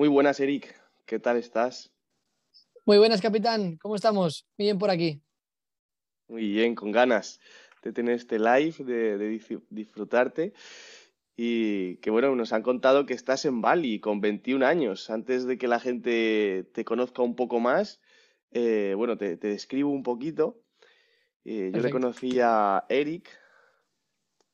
Muy buenas, Eric. ¿Qué tal estás? Muy buenas, capitán. ¿Cómo estamos? Bien por aquí. Muy bien, con ganas de tener este live, de, disfrutarte. Y que bueno, nos han contado que estás en Bali con 21 años. Antes de que la gente te conozca un poco más, eh, bueno, te, describo un poquito. Eh, yo le conocí a Eric,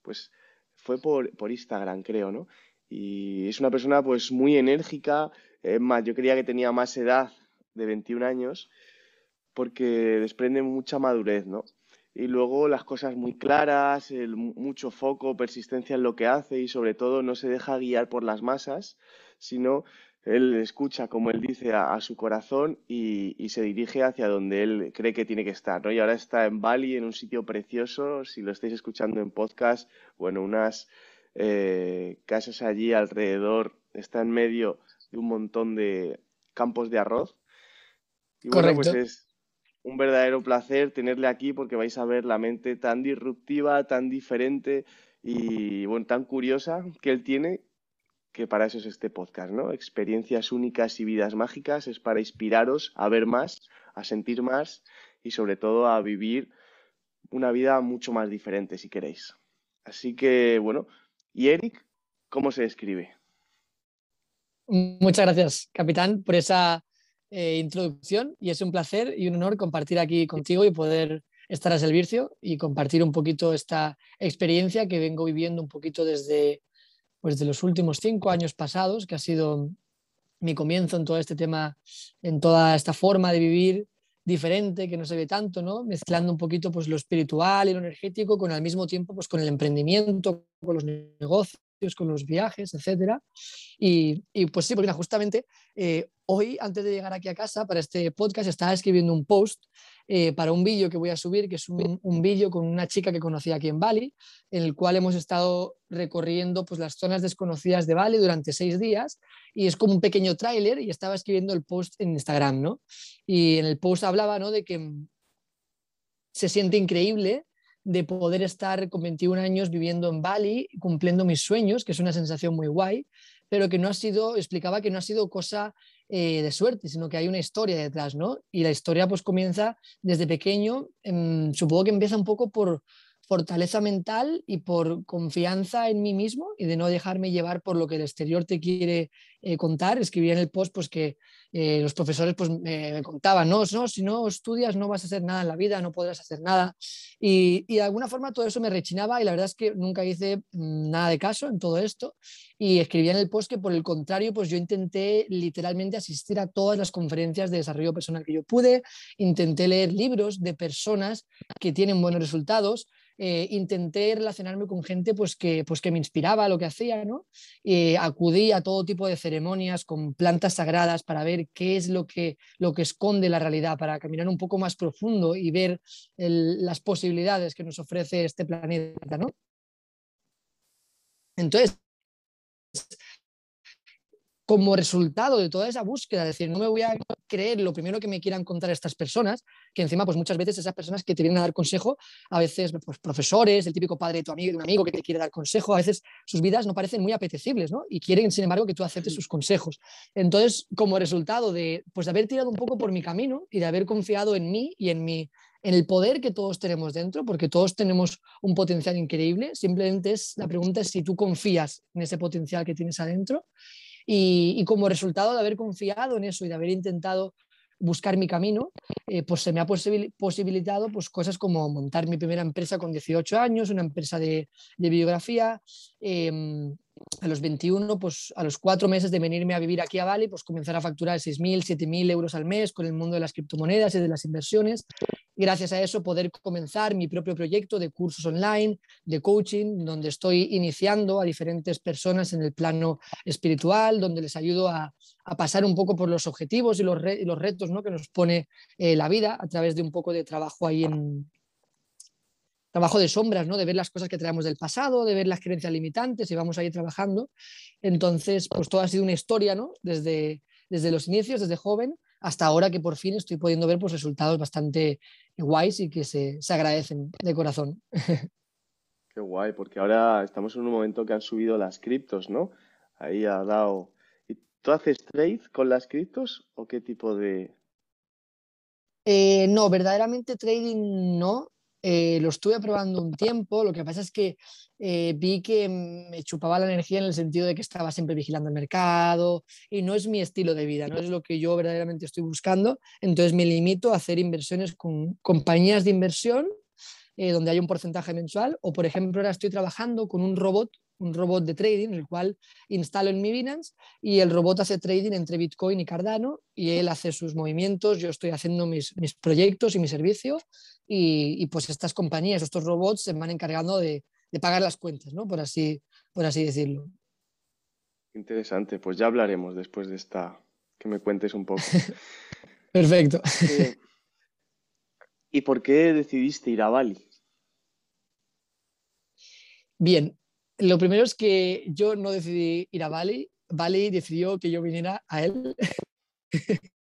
pues fue por, por Instagram, creo, ¿no? Y es una persona pues muy enérgica. Es más, yo creía que tenía más edad de 21 años porque desprende mucha madurez, ¿no? Y luego las cosas muy claras, el, mucho foco, persistencia en lo que hace y sobre todo no se deja guiar por las masas, sino él escucha, como él dice, a, su corazón y, y, se dirige hacia donde él cree que tiene que estar, ¿no? Y ahora está en Bali, en un sitio precioso, si lo estáis escuchando en podcast, bueno, unas eh, casas allí alrededor, está en medio de un montón de campos de arroz. Y bueno, pues es un verdadero placer tenerle aquí porque vais a ver la mente tan disruptiva, tan diferente y bueno, tan curiosa que él tiene que para eso es este podcast, ¿no? Experiencias únicas y vidas mágicas es para inspiraros a ver más, a sentir más y sobre todo a vivir una vida mucho más diferente si queréis. Así que bueno, ¿Y Eric, cómo se describe? Muchas gracias, capitán, por esa eh, introducción y es un placer y un honor compartir aquí contigo y poder estar a servicio y compartir un poquito esta experiencia que vengo viviendo un poquito desde pues, los últimos cinco años pasados, que ha sido mi comienzo en todo este tema, en toda esta forma de vivir diferente, que no se ve tanto, ¿no? Mezclando un poquito pues, lo espiritual y lo energético con al mismo tiempo pues, con el emprendimiento, con los negocios, con los viajes, etcétera. Y, y, pues sí, porque justamente eh, hoy, antes de llegar aquí a casa para este podcast, estaba escribiendo un post eh, para un vídeo que voy a subir, que es un, un vídeo con una chica que conocí aquí en Bali, en el cual hemos estado recorriendo pues, las zonas desconocidas de Bali durante seis días y es como un pequeño tráiler y estaba escribiendo el post en Instagram, ¿no? Y en el post hablaba, ¿no? De que se siente increíble de poder estar con 21 años viviendo en Bali, cumpliendo mis sueños, que es una sensación muy guay, pero que no ha sido, explicaba que no ha sido cosa eh, de suerte, sino que hay una historia detrás, ¿no? Y la historia pues comienza desde pequeño, em, supongo que empieza un poco por fortaleza mental y por confianza en mí mismo y de no dejarme llevar por lo que el exterior te quiere eh, contar. Escribí en el post pues, que eh, los profesores pues, me contaban, no, no, si no estudias no vas a hacer nada en la vida, no podrás hacer nada. Y, y, de alguna forma todo eso me rechinaba y la verdad es que nunca hice mm, nada de caso en todo esto. Y escribí en el post que por el contrario, pues yo intenté literalmente asistir a todas las conferencias de desarrollo personal que yo pude, intenté leer libros de personas que tienen buenos resultados eh, intenté relacionarme con gente pues, que, pues, que me inspiraba lo que hacía, ¿no? Eh, acudí a todo tipo de ceremonias con plantas sagradas para ver qué es lo que, lo que esconde la realidad, para caminar un poco más profundo y ver las posibilidades que nos ofrece este planeta, ¿no? Entonces, como resultado de toda esa búsqueda, es decir, no me voy a creer lo primero que me quieran contar estas personas, que encima, pues muchas veces esas personas que te vienen a dar consejo, a veces pues, profesores, el típico padre de tu amigo, de un amigo que te quiere dar consejo, a veces sus vidas no parecen muy apetecibles, ¿no? Y quieren, sin embargo, que tú aceptes sus consejos. Entonces, como resultado de, pues, de haber tirado un poco por mi camino y de haber confiado en mí y en mi en el poder que todos tenemos dentro, porque todos tenemos un potencial increíble, simplemente es la pregunta es si tú confías en ese potencial que tienes adentro y, como resultado de haber confiado en eso y de haber intentado buscar mi camino, eh, pues se me ha posibilitado pues, cosas como montar mi primera empresa con 18 años, una empresa de, biografía. Em, a los 21, pues a los cuatro meses de venirme a vivir aquí a Bali, pues comenzar a facturar 6.000, 7.000 euros al mes con el mundo de las criptomonedas y de las inversiones gracias a eso poder comenzar mi propio proyecto de cursos online, de coaching, donde estoy iniciando a diferentes personas en el plano espiritual, donde les ayudo a, pasar un poco por los objetivos y los, los retos ¿no? que nos pone eh, la vida a través de un poco de trabajo ahí en, trabajo de sombras, ¿no? De ver las cosas que traemos del pasado, de ver las creencias limitantes y vamos a ir trabajando. Entonces, pues todo ha sido una historia, ¿no? Desde, desde los inicios, desde joven, hasta ahora que por fin estoy pudiendo ver pues, resultados bastante guays y que se, se agradecen de corazón. Qué guay, porque ahora estamos en un momento que han subido las criptos, ¿no? Ahí ha dado... ¿Tú haces trade con las criptos o qué tipo de...? Eh, no, verdaderamente trading no. Eh, lo estuve probando un tiempo, lo que pasa es que eh, vi que me chupaba la energía en el sentido de que estaba siempre vigilando el mercado y no es mi estilo de vida, no es lo que yo verdaderamente estoy buscando, entonces me limito a hacer inversiones con compañías de inversión eh, donde hay un porcentaje mensual, o por ejemplo ahora estoy trabajando con un robot, un robot de trading, el cual instalo en mi Binance y el robot hace trading entre Bitcoin y Cardano y él hace sus movimientos, yo estoy haciendo mis, mis proyectos y mi servicio y, pues estas compañías, estos robots se van encargando de, de pagar las cuentas, ¿no? por, así, por así decirlo. Interesante, pues ya hablaremos después de esta, que me cuentes un poco. Perfecto. Eh, ¿Y por qué decidiste ir a Bali? Bien, lo primero es que yo no decidí ir a Bali, Bali decidió que yo viniera a él.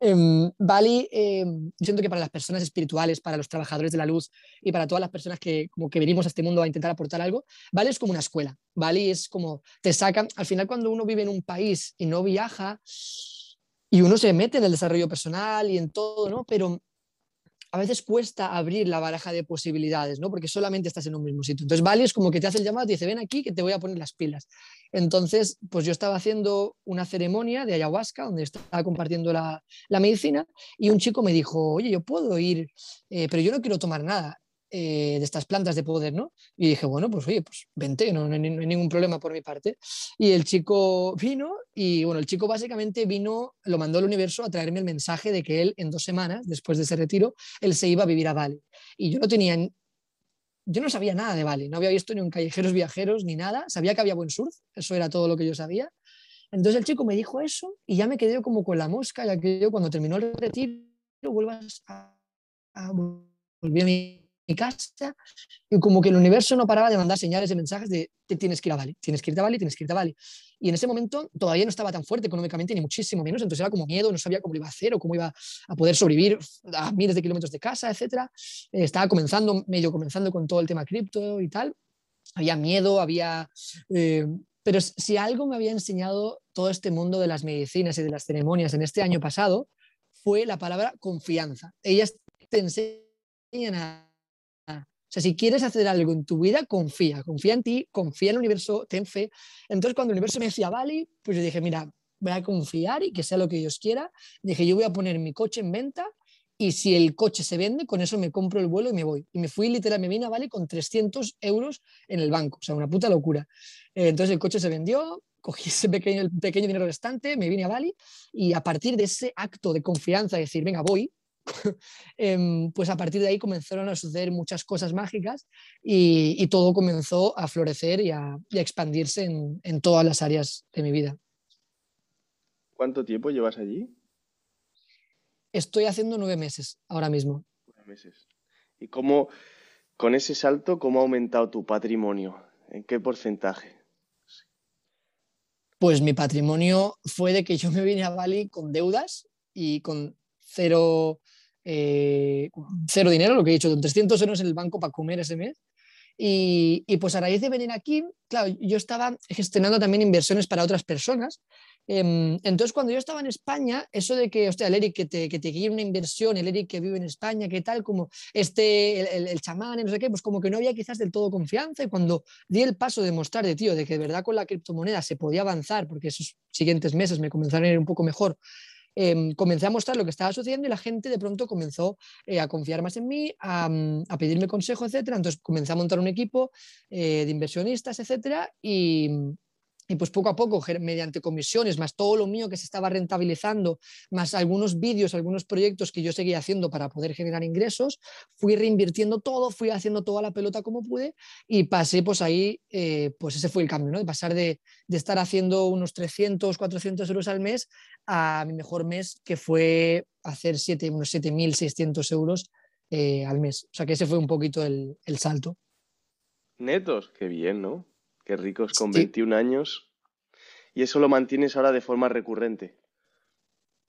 Em, Bali, em, siento que para las personas espirituales, para los trabajadores de la luz y para todas las personas que como que venimos a este mundo a intentar aportar algo, Bali es como una escuela. Bali es como te sacan, al final cuando uno vive en un país y no viaja y uno se mete en el desarrollo personal y en todo, ¿no? Pero a veces cuesta abrir la baraja de posibilidades, ¿no? Porque solamente estás en un mismo sitio. Entonces, Bali es como que te hace el llamado, te dice, ven aquí que te voy a poner las pilas. Entonces, pues yo estaba haciendo una ceremonia de ayahuasca donde estaba compartiendo la, medicina y un chico me dijo, oye, yo puedo ir, eh, pero yo no quiero tomar nada. Eh, de estas plantas de poder, ¿no? Y dije, bueno, pues oye, pues vente, no, no, hay ningún problema por mi parte. Y el chico vino y bueno, el chico básicamente vino, lo mandó al universo a traerme el mensaje de que él en dos semanas, después de ese retiro, él se iba a vivir a Bali. Y yo no tenía, yo no sabía nada de Bali, no había visto ni un callejeros viajeros ni nada, sabía que había buen surf, eso era todo lo que yo sabía. Entonces el chico me dijo eso y ya me quedé como con la mosca, ya que yo cuando terminó el retiro vuelvas a, a volví a mi mi casa y como que el universo no paraba de mandar señales de mensajes de te tienes que ir a Bali, tienes que ir a Bali, tienes que ir a Bali. Y en ese momento todavía no estaba tan fuerte económicamente ni muchísimo menos, entonces era como miedo, no sabía cómo lo iba a hacer o cómo iba a poder sobrevivir a miles de kilómetros de casa, etcétera. Eh, estaba comenzando, medio comenzando con todo el tema cripto y tal. Había miedo, había... Eh, pero si algo me había enseñado todo este mundo de las medicinas y de las ceremonias en este año pasado, fue la palabra confianza. Ellas te enseñan a sea, si quieres hacer algo en tu vida, confía, confía en ti, confía en el universo, ten fe. Entonces, cuando el universo me decía, vale, pues yo dije, mira, voy a confiar y que sea lo que Dios quiera. Dije, yo voy a poner mi coche en venta y si el coche se vende, con eso me compro el vuelo y me voy. Y me fui literal, me vine a Bali con 300 euros en el banco, o sea, una puta locura. Eh, entonces el coche se vendió, cogí ese pequeño, dinero restante, me vine a Bali y a partir de ese acto de confianza, de decir, venga, voy, pues a partir de ahí comenzaron a suceder muchas cosas mágicas y, todo comenzó a florecer y a, expandirse en, todas las áreas de mi vida. ¿Cuánto tiempo llevas allí? Estoy haciendo nueve meses ahora mismo. Nueve meses. ¿Y cómo, con ese salto, cómo ha aumentado tu patrimonio? ¿En qué porcentaje? Pues mi patrimonio fue de que yo me vine a Bali con deudas y con cero, eh, cero dinero, lo que he dicho, con 300 euros en el banco para comer ese mes. Y, y, pues a raíz de venir aquí, claro, yo estaba gestionando también inversiones para otras personas. Em, entonces, cuando yo estaba en España, eso de que, hostia, el Eric que te, que te una inversión, el Eric que vive en España, que tal, como este, el, el, chamán, no sé qué, pues como que no había quizás del todo confianza. Y cuando di el paso de mostrar de tío, de que de verdad con la criptomoneda se podía avanzar, porque esos siguientes meses me comenzaron a ir un poco mejor, Em, comencé a mostrar lo que estaba sucediendo y la gente de pronto comenzó eh, a confiar más en mí, a, mm, pedirme consejo, etcétera. Entonces comencé a montar un equipo eh, de inversionistas, etcétera, y, y pues poco a poco, mediante comisiones, más todo lo mío que se estaba rentabilizando, más algunos vídeos, algunos proyectos que yo seguía haciendo para poder generar ingresos, fui reinvirtiendo todo, fui haciendo toda la pelota como pude y pasé pues ahí, eh, pues ese fue el cambio, ¿no? De pasar de, estar haciendo unos 300, 400 euros al mes a mi mejor mes, que fue hacer siete, unos 7.600 euros eh, al mes. O sea que ese fue un poquito el, el salto. Netos, qué bien, ¿no? Qué ricos con 21 años. ¿Y eso lo mantienes ahora de forma recurrente?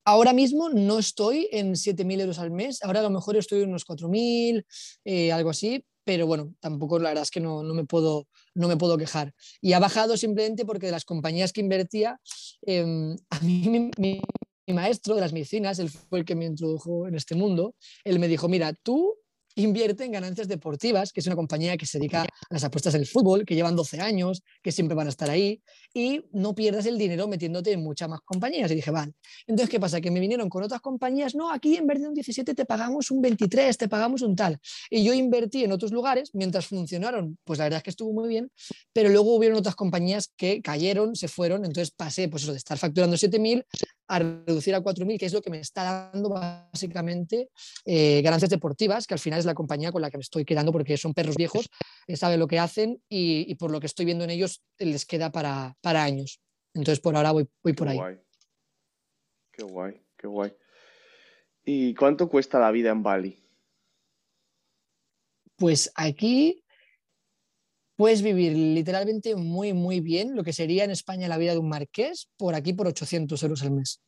ahora mismo no estoy en 7.000 euros al mes, ahora a lo mejor estoy en unos 4.000, eh, algo así, pero bueno, tampoco la verdad es que no, no, me puedo, no me puedo quejar. Y ha bajado simplemente porque de las compañías que invertía, em, a mí mi, mi maestro de las medicinas, él fue el que me introdujo en este mundo, él me dijo, mira, tú invierte en ganancias deportivas, que es una compañía que se dedica a las apuestas en el fútbol, que llevan 12 años, que siempre van a estar ahí, y no pierdas el dinero metiéndote en muchas más compañías. Y dije, vale. Entonces, ¿qué pasa? Que me vinieron con otras compañías, no, aquí en vez de un 17 te pagamos un 23, te pagamos un tal. Y yo invertí en otros lugares, mientras funcionaron, pues la verdad es que estuvo muy bien, pero luego hubieron otras compañías que cayeron, se fueron, entonces pasé, pues eso, de estar facturando 7.000 a reducir a 4.000, que es lo que me está dando básicamente eh, ganancias deportivas, que al final es la compañía con la que me estoy quedando porque son perros viejos, eh, saben lo que hacen y, por lo que estoy viendo en ellos les queda para, para años. Entonces por ahora voy, voy por ahí. Qué guay, qué guay. ¿Y cuánto cuesta la vida en Bali? Pues aquí puedes vivir literalmente muy, muy bien, lo que sería en España la vida de un marqués, por aquí por 800 euros al mes.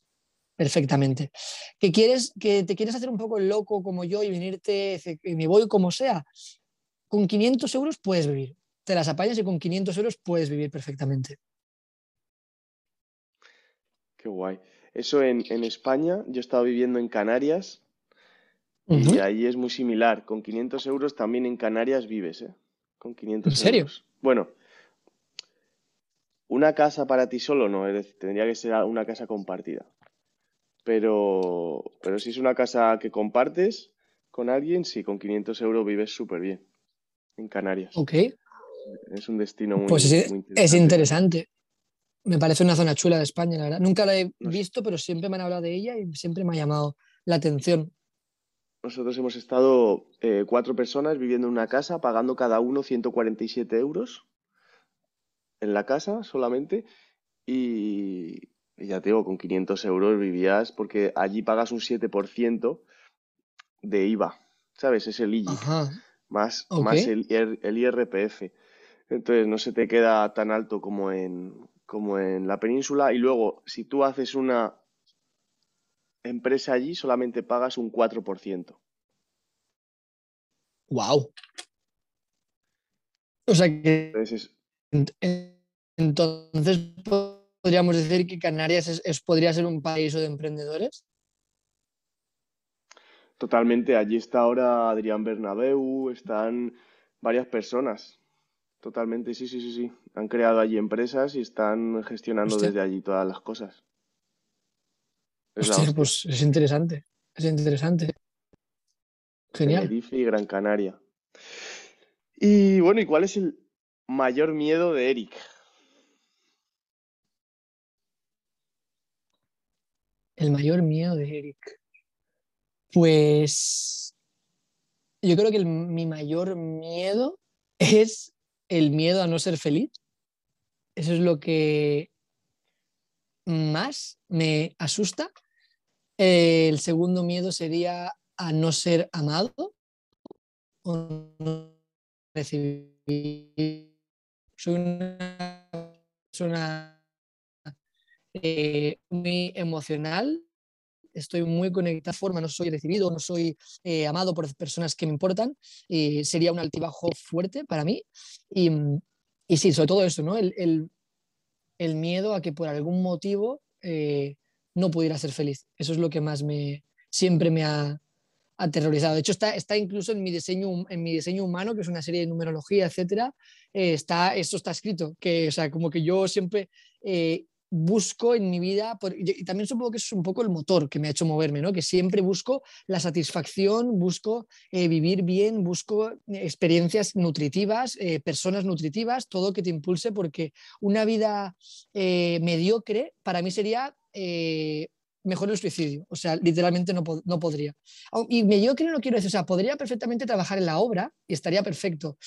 Perfectamente. ¿Que, quieres, que te quieres hacer un poco el loco como yo y venirte, y me voy como sea, con 500 euros puedes vivir. Te las apañas y con 500 euros puedes vivir perfectamente. Qué guay. Eso en, España, yo he estado viviendo en Canarias y ahí es muy similar. Con 500 euros también en Canarias vives, ¿eh? Con 500 ¿En serio? Bueno, una casa para ti solo no, es decir, tendría que ser una casa compartida. Pero, pero si es una casa que compartes con alguien, sí, con 500 euros vives súper bien en Canarias. Ok. Es un destino muy, pues es, interesante. es interesante. Me parece una zona chula de España, la verdad. Nunca la he visto, pero siempre me han hablado de ella y siempre me ha llamado la atención. Nosotros hemos estado eh, cuatro personas viviendo en una casa, pagando cada uno 147 euros en la casa solamente. Y, ya te digo, con 500 euros vivías porque allí pagas un 7% de IVA, ¿sabes? Es el IGI, más, más el, el, IRPF. Entonces no se te queda tan alto como en, como en la península. Y luego, si tú haces una empresa allí solamente pagas un 4%. ¡Wow! O sea que. Entonces, podríamos decir que Canarias es, podría ser un país de emprendedores. Totalmente. Allí está ahora Adrián Bernabeu, están varias personas. Totalmente, sí, sí, sí, sí. Han creado allí empresas y están gestionando desde allí todas las cosas. Hostia, pues es interesante, es interesante. Genial. Tenerife y Gran Canaria. Y bueno, ¿y cuál es el mayor miedo de Eric? El mayor miedo de Eric. Pues yo creo que mi mayor miedo es el miedo a no ser feliz. Eso es lo que más me asusta el segundo miedo sería a no ser amado o recibir. Soy una persona eh, muy emocional, estoy muy conectada de forma, no soy recibido, no soy eh, amado por personas que me importan, y sería un altibajo fuerte para mí. Y, y sí, sobre todo eso, ¿no? El, el, miedo a que por algún motivo eh, no pudiera ser feliz. Eso es lo que más me, siempre me ha aterrorizado. De hecho, está, está incluso en mi, diseño, en mi diseño humano, que es una serie de numerología, etcétera, eh, está, esto está escrito, que, o sea, como que yo siempre eh, busco en mi vida, y también supongo que es un poco el motor que me ha hecho moverme, ¿no? que siempre busco la satisfacción, busco eh, vivir bien, busco experiencias nutritivas, personas nutritivas, todo que te impulse, porque una vida mediocre para mí sería eh, mejor el suicidio. O sea, literalmente no, no podría. Y mediocre no quiero decir, o sea, podría perfectamente trabajar en la obra y estaría perfecto.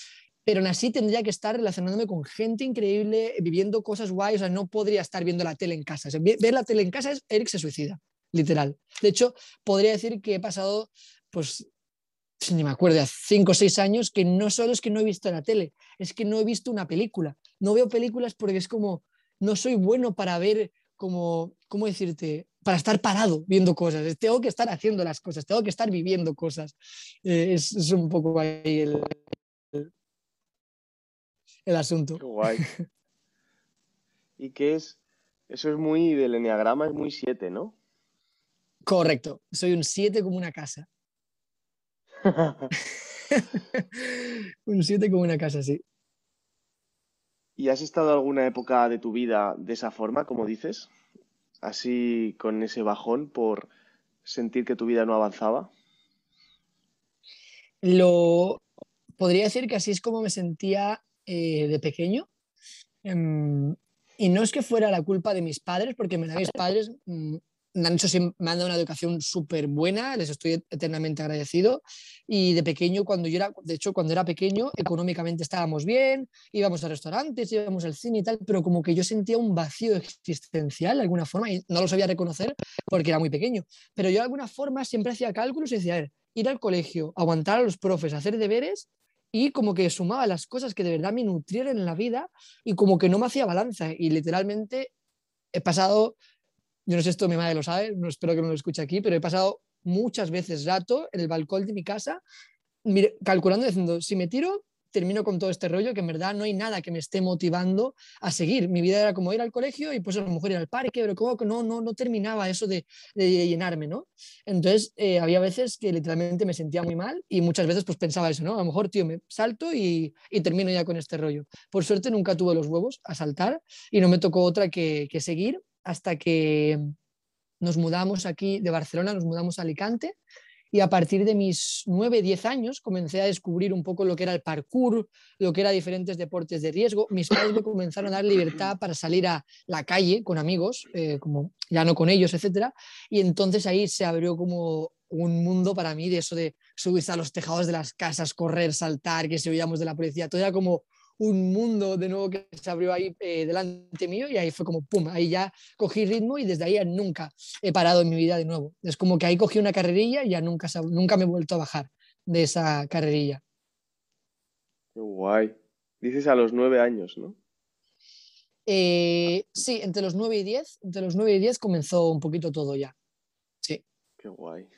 Pero aún así tendría que estar relacionándome con gente increíble, viviendo cosas guay, o sea, no podría estar viendo la tele en casa. ver la tele en casa es Eric se suicida, literal. De hecho, podría decir que he pasado, pues, ni me acuerdo, cinco o seis años, que no solo es que no he visto la tele, es que no he visto una película. No veo películas porque es como, no soy bueno para ver como, ¿cómo decirte? para estar parado viendo cosas, tengo que estar haciendo las cosas, tengo que estar viviendo cosas. Eh, es, es, un poco ahí el, el, asunto. Qué guay. ¿Y qué es? Eso es muy del enneagrama, es muy 7, ¿no? Correcto, soy un 7 como una casa. un 7 como una casa, sí. ¿Y has estado alguna época de tu vida de esa forma, como dices? Así con ese bajón por sentir que tu vida no avanzaba. Lo podría decir que así es como me sentía eh, de pequeño. Em, y no es que fuera la culpa de mis padres, porque mis padres mm, me han, me han dado una educación súper buena, les estoy eternamente agradecido. Y de pequeño, cuando yo era, de hecho, cuando era pequeño, económicamente estábamos bien, íbamos a restaurantes, íbamos al cine y tal, pero como que yo sentía un vacío existencial de alguna forma y no lo sabía reconocer porque era muy pequeño. Pero yo de alguna forma siempre hacía cálculos y decía, a ver, ir al colegio, aguantar a los profes, hacer deberes y como que sumaba las cosas que de verdad me nutrieran en la vida y como que no me hacía balanza y literalmente he pasado yo no sé esto mi madre lo sabe, no espero que no lo escuche aquí, pero he pasado muchas veces rato en el balcón de mi casa calculando, diciendo, si me tiro, termino con todo este rollo, que en verdad no hay nada que me esté motivando a seguir. Mi vida era como ir al colegio y pues a lo mejor ir al parque, pero como que no, no, no terminaba eso de, llenarme, ¿no? Entonces eh, había veces que literalmente me sentía muy mal y muchas veces pues pensaba eso, ¿no? A lo mejor, tío, me salto y, y termino ya con este rollo. Por suerte nunca tuve los huevos a saltar y no me tocó otra que, que seguir hasta que nos mudamos aquí de Barcelona, nos mudamos a Alicante y a partir de mis 9, 10 años comencé a descubrir un poco lo que era el parkour, lo que era diferentes deportes de riesgo. Mis padres me comenzaron a dar libertad para salir a la calle con amigos, eh, como ya no con ellos, etc. Y entonces ahí se abrió como un mundo para mí de eso de subirse a los tejados de las casas, correr, saltar, que se oíamos de la policía. Todo era como un mundo de nuevo que se abrió ahí eh, delante mío y ahí fue como, ¡pum!, ahí ya cogí ritmo y desde ahí nunca he parado en mi vida de nuevo. Es como que ahí cogí una carrerilla y ya nunca, nunca me he vuelto a bajar de esa carrerilla. Qué guay. Dices a los nueve años, ¿no? Eh, sí, entre los nueve y diez, entre los nueve y diez comenzó un poquito todo ya. Sí. Qué guay,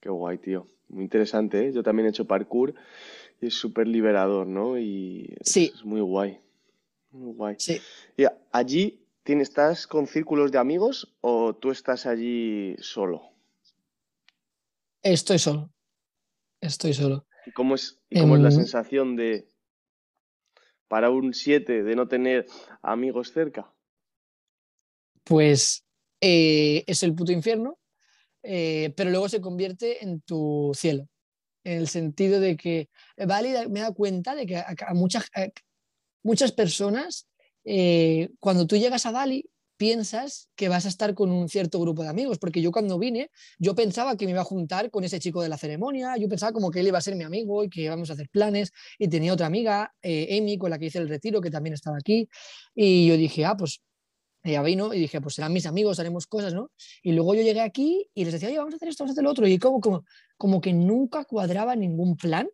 qué guay, tío. Muy interesante, ¿eh? Yo también he hecho parkour es súper liberador, ¿no? Y sí. es muy guay. Muy guay. Sí. Y allí tienes, estás con círculos de amigos o tú estás allí solo? Estoy solo. Estoy solo. ¿Y cómo es, cómo es la em, sensación de para un 7 de no tener amigos cerca? Pues eh, es el puto infierno, eh, pero luego se convierte en tu cielo en el sentido de que Bali me da cuenta de que a, muchas, muchas personas, eh, cuando tú llegas a Bali, piensas que vas a estar con un cierto grupo de amigos, porque yo cuando vine, yo pensaba que me iba a juntar con ese chico de la ceremonia, yo pensaba como que él iba a ser mi amigo y que íbamos a hacer planes, y tenía otra amiga, eh, Amy, con la que hice el retiro, que también estaba aquí, y yo dije, ah, pues ella vino y dije, pues serán mis amigos, haremos cosas, ¿no? Y luego yo llegué aquí y les decía, oye, vamos a hacer esto, vamos a hacer lo otro. Y como, como, como que nunca cuadraba ningún plan.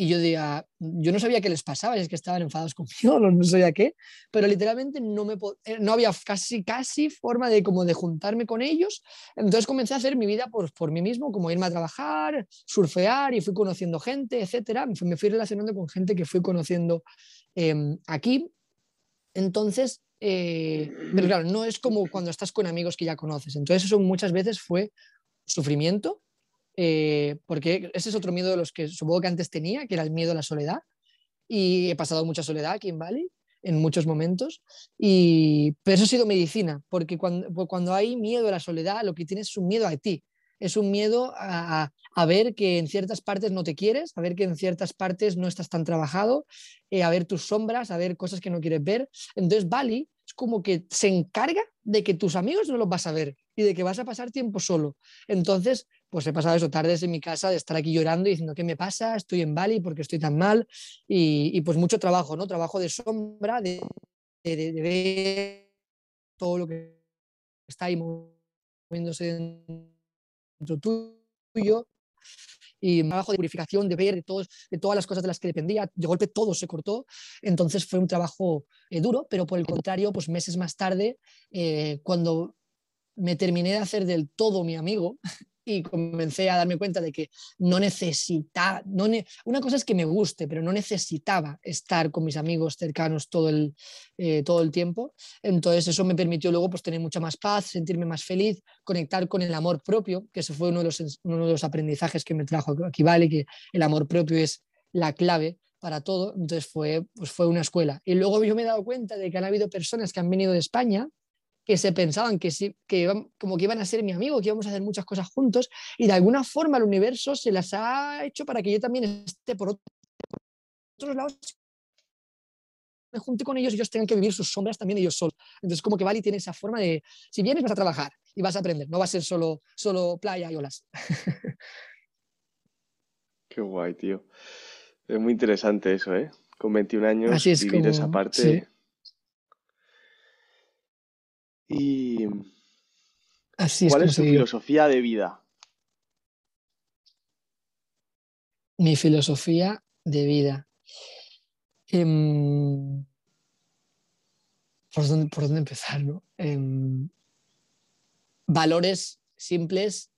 Y yo decía, yo no sabía qué les pasaba, es que estaban enfadados conmigo, no, sabía qué, pero literalmente no, me, eh, no había casi, casi forma de, como de juntarme con ellos. Entonces comencé a hacer mi vida por, por mí mismo, como irme a trabajar, surfear y fui conociendo gente, etcétera. Me fui relacionando con gente que fui conociendo em, aquí. Entonces, eh, pero claro, no es como cuando estás con amigos que ya conoces. Entonces eso muchas veces fue sufrimiento, eh, porque ese es otro miedo de los que supongo que antes tenía, que era el miedo a la soledad. Y he pasado mucha soledad aquí en Bali en muchos momentos. Y, pero eso ha sido medicina, porque cuando, cuando hay miedo a la soledad, lo que tienes es un miedo a ti. Es un miedo a, a, ver que en ciertas partes no te quieres, a ver que en ciertas partes no estás tan trabajado, eh, a ver tus sombras, a ver cosas que no quieres ver. Entonces Bali es como que se encarga de que tus amigos no los vas a ver y de que vas a pasar tiempo solo. Entonces, pues he pasado eso tardes en mi casa de estar aquí llorando y diciendo, ¿qué me pasa? Estoy en Bali porque estoy tan mal. Y, pues mucho trabajo, ¿no? Trabajo de sombra, de, de, de ver todo lo que está ahí moviéndose dentro tuyo y trabajo de purificación, de ver, de, todos, de todas las cosas de las que dependía. De golpe todo se cortó. Entonces fue un trabajo eh, duro, pero por el contrario, pues meses más tarde, eh, cuando me terminé de hacer del todo mi amigo y comencé a darme cuenta de que no necesitaba, no una cosa es que me guste, pero no necesitaba estar con mis amigos cercanos todo el, eh, todo el tiempo. Entonces eso me permitió luego pues, tener mucha más paz, sentirme más feliz, conectar con el amor propio, que eso fue uno de los, uno de los aprendizajes que me trajo aquí, vale, que el amor propio es la clave para todo. Entonces fue, pues fue una escuela. Y luego yo me he dado cuenta de que han habido personas que han venido de España que se pensaban que, sí, que iban, como que iban a ser mi amigo, que íbamos a hacer muchas cosas juntos, y de alguna forma el universo se las ha hecho para que yo también esté por otros lados, me junte con ellos y ellos tengan que vivir sus sombras también ellos solos. Entonces, como que Bali tiene esa forma de, si vienes vas a trabajar y vas a aprender, no va a ser solo, solo playa y olas. Qué guay, tío. Es muy interesante eso, ¿eh? Con 21 años vivir esa parte. ¿Y cuál es, tu filosofía de vida? Mi filosofía de vida. Em, ¿por, dónde, empezar? Em, valores simples,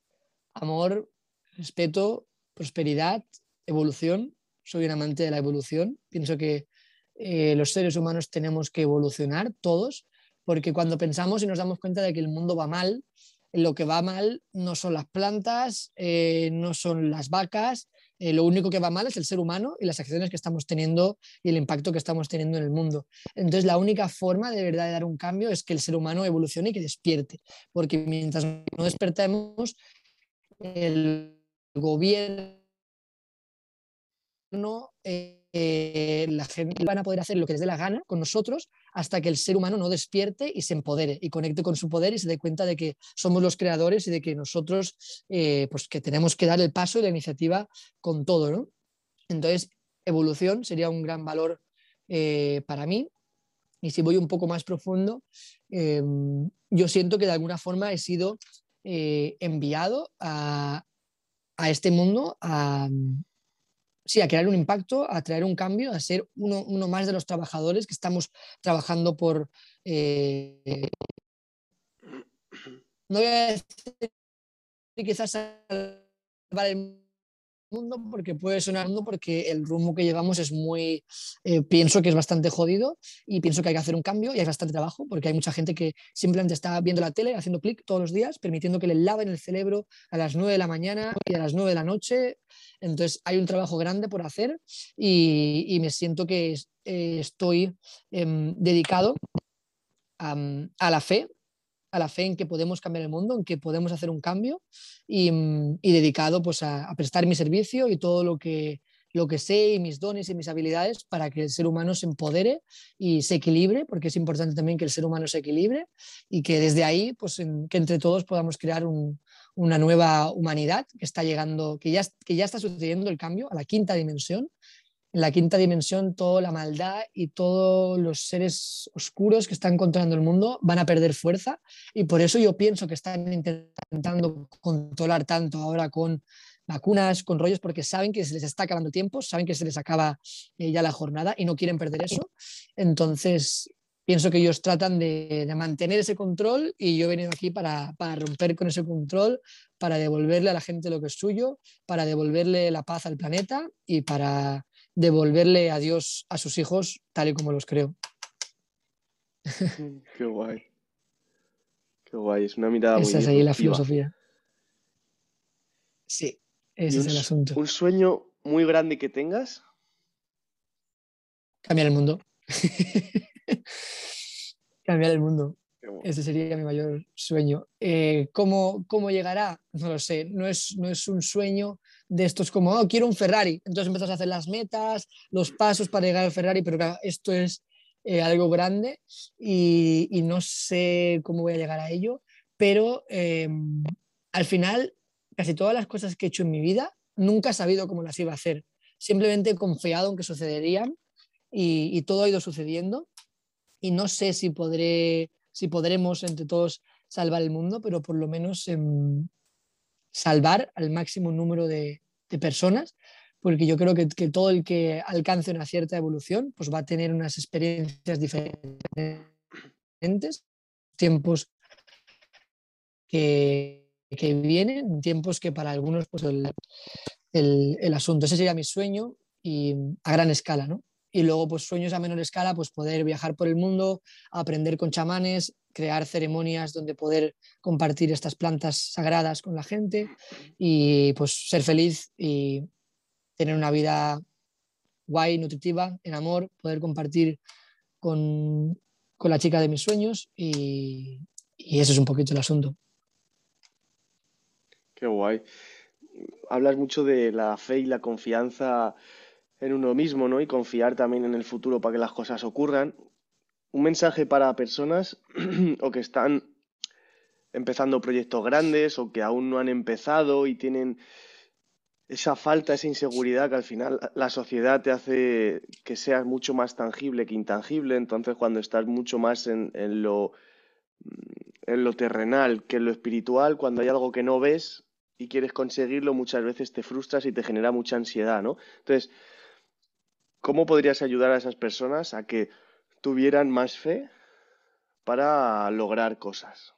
amor, respeto, prosperidad, evolución. Soy un amante de la evolución. Pienso que eh, los seres humanos tenemos que evolucionar todos porque cuando pensamos y nos damos cuenta de que el mundo va mal, lo que va mal no son las plantas, eh, no son las vacas, eh, lo único que va mal es el ser humano y las acciones que estamos teniendo y el impacto que estamos teniendo en el mundo. Entonces, la única forma de verdad de dar un cambio es que el ser humano evolucione y que despierte, porque mientras no despertemos, el gobierno... Eh, eh, la gente van a poder hacer lo que les dé la gana con nosotros hasta que el ser humano no despierte y se empodere y conecte con su poder y se dé cuenta de que somos los creadores y de que nosotros eh, pues que tenemos que dar el paso y la iniciativa con todo. ¿no? Entonces, evolución sería un gran valor eh, para mí. Y si voy un poco más profundo, em, yo siento que de alguna forma he sido enviado a, a este mundo a, sí, a crear un impacto, a traer un cambio, a ser uno, más de los trabajadores que estamos trabajando por... Eh, no voy a decir quizás salvar el mundo porque puede sonar mundo porque el rumbo que llevamos es muy, eh, pienso que es bastante jodido y pienso que hay que hacer un cambio y hay bastante trabajo porque hay mucha gente que simplemente está viendo la tele, haciendo clic todos los días, permitiendo que le laven el cerebro a las 9 de la mañana y a las 9 de la noche. Entonces hay un trabajo grande por hacer y, me siento que eh, estoy em, dedicado a la fe a la fe en que podemos cambiar el mundo, en que podemos hacer un cambio y, mm, dedicado pues, a, prestar mi servicio y todo lo que, lo que sé y mis dones y mis habilidades para que el ser humano se empodere y se equilibre, porque es importante también que el ser humano se equilibre y que desde ahí, pues que entre todos podamos crear una nueva humanidad que está llegando, que ya, que ya está sucediendo el cambio a la quinta dimensión en la quinta dimensión toda la maldad y todos los seres oscuros que están controlando el mundo van a perder fuerza y por eso yo pienso que están intentando controlar tanto ahora con vacunas, con rollos, porque saben que se les está acabando tiempo, saben que se les acaba eh, ya la jornada y no quieren perder eso. Entonces, pienso que ellos tratan de, mantener ese control y yo he venido aquí para, para, romper con ese control, para devolverle a la gente lo que es suyo, para devolverle la paz al planeta y para devolverle a Dios a sus hijos tal y como los creo. Mm, qué guay. Qué guay, es una mirada Esa es ahí la filosofía. Sí, ese es el asunto. ¿Un sueño muy grande que tengas? Cambiar el mundo. Cambiar el mundo. Ese sería mi mayor sueño. Eh, ¿cómo, ¿cómo, llegará? No lo sé. No es, no es un sueño de estos como, oh, quiero un Ferrari. Entonces empiezas a hacer las metas, los pasos para llegar al Ferrari, pero claro, esto es eh, algo grande y, y, no sé cómo voy a llegar a ello, pero em, al final casi todas las cosas que he hecho en mi vida nunca he sabido cómo las iba a hacer. Simplemente he confiado en que sucederían y, y todo ha ido sucediendo y no sé si podré, si podremos entre todos salvar el mundo, pero por lo menos em, salvar al máximo número de, personas, porque yo creo que, todo el que alcance una cierta evolución pues va a tener unas experiencias diferentes, tiempos que, que vienen, tiempos que para algunos pues el, el, el, asunto. Ese sería mi sueño y a gran escala, ¿no? Y luego, pues sueños a menor escala, pues poder viajar por el mundo, aprender con chamanes, crear ceremonias donde poder compartir estas plantas sagradas con la gente y pues ser feliz y tener una vida guay, nutritiva, en amor, poder compartir con, con la chica de mis sueños y, y eso es un poquito el asunto. Qué guay. Hablas mucho de la fe y la confianza en uno mismo, ¿no? Y confiar también en el futuro para que las cosas ocurran. Un mensaje para personas o que están empezando proyectos grandes o que aún no han empezado y tienen esa falta, esa inseguridad que al final la sociedad te hace que seas mucho más tangible que intangible. Entonces, cuando estás mucho más en, lo, en lo terrenal que en lo espiritual, cuando hay algo que no ves y quieres conseguirlo, muchas veces te frustras y te genera mucha ansiedad, ¿no? Entonces, ¿Cómo podrías ayudar a esas personas a que tuvieran más fe para lograr cosas?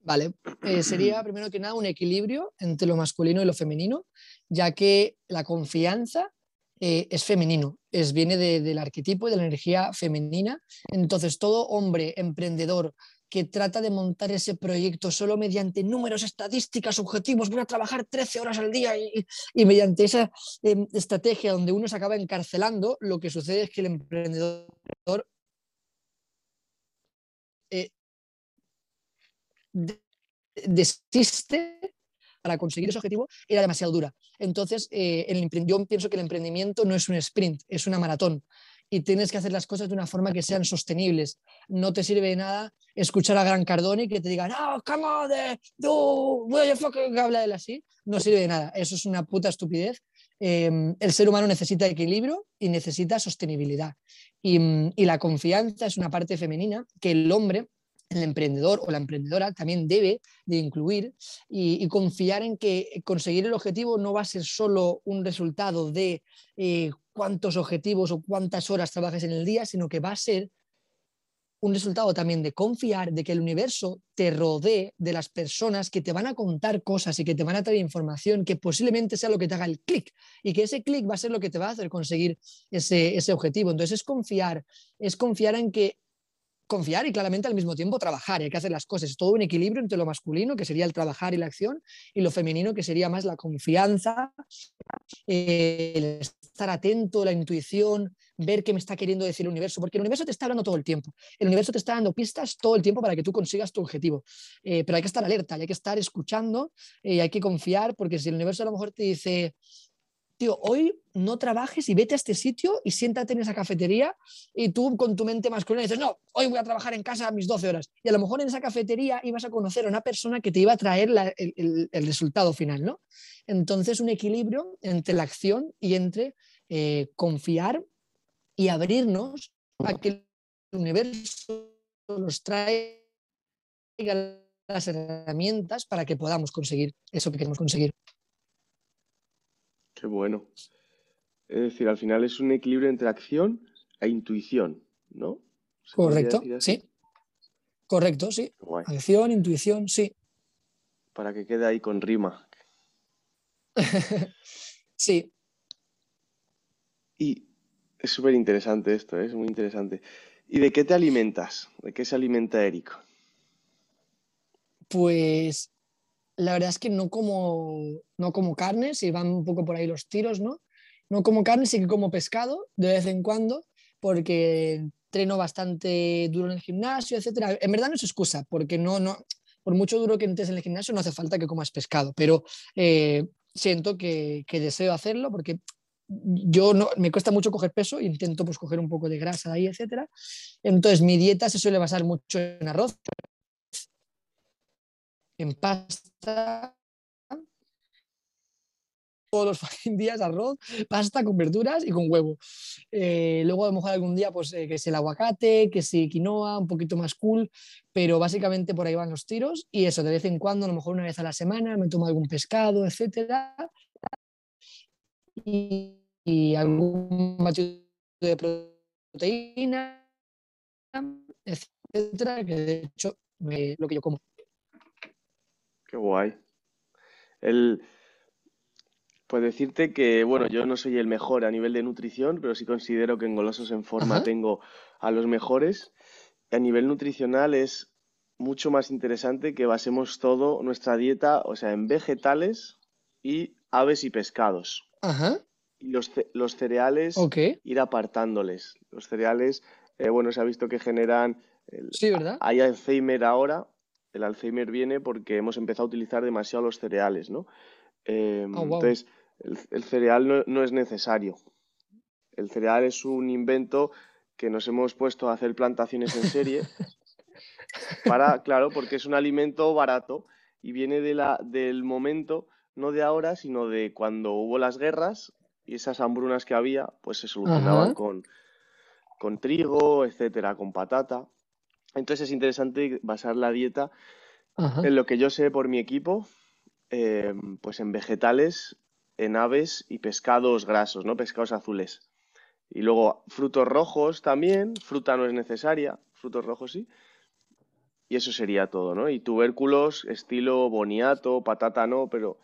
Vale, eh, sería primero que nada un equilibrio entre lo masculino y lo femenino, ya que la confianza eh, es femenino, es, viene de, del arquetipo y de la energía femenina. Entonces, todo hombre emprendedor que trata de montar ese proyecto solo mediante números, estadísticas, objetivos, voy a trabajar 13 horas al día y, mediante esa eh, estrategia donde uno se acaba encarcelando, lo que sucede es que el emprendedor eh, desiste para conseguir ese objetivo era demasiado dura. Entonces, eh, yo pienso que el emprendimiento no es un sprint, es una maratón y tienes que hacer las cosas de una forma que sean sostenibles. No te sirve de nada escuchar a Gran Cardone que te diga, no, come on, do, que habla él así. No sirve de nada. Eso es una puta estupidez. Eh, el ser humano necesita equilibrio y necesita sostenibilidad. Y, la confianza es una parte femenina que el hombre el emprendedor o la emprendedora también debe de incluir y, y, confiar en que conseguir el objetivo no va a ser solo un resultado de eh, cuántos objetivos o cuántas horas trabajes en el día, sino que va a ser un resultado también de confiar de que el universo te rodee de las personas que te van a contar cosas y que te van a traer información que posiblemente sea lo que te haga el clic y que ese clic va a ser lo que te va a hacer conseguir ese, ese objetivo. Entonces es confiar, es confiar en que confiar y claramente al mismo tiempo trabajar. hay que hacer las cosas. Es todo un equilibrio entre lo masculino, que sería el trabajar y la acción, y lo femenino, que sería más la confianza, eh, el estar atento, la intuición, ver qué me está queriendo decir el universo, porque el universo te está hablando todo el tiempo. El universo te está dando pistas todo el tiempo para que tú consigas tu objetivo. Eh, pero hay que estar alerta, hay que estar escuchando eh, y hay que confiar, porque si el universo a lo mejor te dice, tío, hoy no trabajes y vete a este sitio y siéntate en esa cafetería y tú con tu mente masculina dices, no, hoy voy a trabajar en casa a mis 12 horas. Y a lo mejor en esa cafetería ibas a conocer a una persona que te iba a traer el, el, resultado final, ¿no? Entonces, un equilibrio entre la acción y entre eh, confiar y abrirnos a que el universo nos traiga las herramientas para que podamos conseguir eso que queremos conseguir. Qué bueno. Es decir, al final es un equilibrio entre acción e intuición, ¿no? Correcto, sí. Correcto, sí. Guay. Acción, intuición, sí. Para que quede ahí con rima. sí. Y es súper interesante esto, ¿eh? es muy interesante. ¿Y de qué te alimentas? ¿De qué se alimenta Eric? Pues la verdad es que no como, no como carne, si van un poco por ahí los tiros, ¿no? No como carne, sí que como pescado de vez en cuando, porque entreno bastante duro en el gimnasio, etcétera. En verdad no es excusa, porque no, no, por mucho duro que entres en el gimnasio no hace falta que comas pescado, pero eh, siento que, que, deseo hacerlo porque yo no, me cuesta mucho coger peso, intento pues coger un poco de grasa de ahí, etcétera. Entonces mi dieta se suele basar mucho en arroz, en pasta, todos los días arroz, pasta con verduras y con huevo. Eh, luego a lo mejor algún día pues eh, que es el aguacate, que si quinoa, un poquito más cool, pero básicamente por ahí van los tiros y eso, de vez en cuando, a lo mejor una vez a la semana, me tomo algún pescado, etcétera. Y, y algún batido de proteína, etcétera, que de hecho me, lo que yo como. Qué guay. El, pues decirte que, bueno, yo no soy el mejor a nivel de nutrición, pero sí considero que en Golosos en Forma Ajá. tengo a los mejores. A nivel nutricional es mucho más interesante que basemos todo nuestra dieta, o sea, en vegetales y aves y pescados. Ajá. Y los, ce- los cereales, Ok. ir apartándoles. Los cereales, eh, bueno, se ha visto que generan... el- Sí, ¿verdad? hay Alzheimer ahora. El Alzheimer viene porque hemos empezado a utilizar demasiado los cereales, ¿no? Eh, Oh, wow. entonces, el, el cereal no, no es necesario. El cereal es un invento que nos hemos puesto a hacer plantaciones en serie para, claro, porque es un alimento barato y viene de la, del momento, no de ahora, sino de cuando hubo las guerras y esas hambrunas que había, pues se solucionaban Ajá. con, con trigo, etcétera, con patata. Entonces es interesante basar la dieta Ajá. en lo que yo sé por mi equipo, eh, pues en vegetales, en aves y pescados grasos, ¿no? Pescados azules. Y luego frutos rojos también, fruta no es necesaria, frutos rojos sí. Y eso sería todo, ¿no? Y tubérculos, estilo boniato, patata no, pero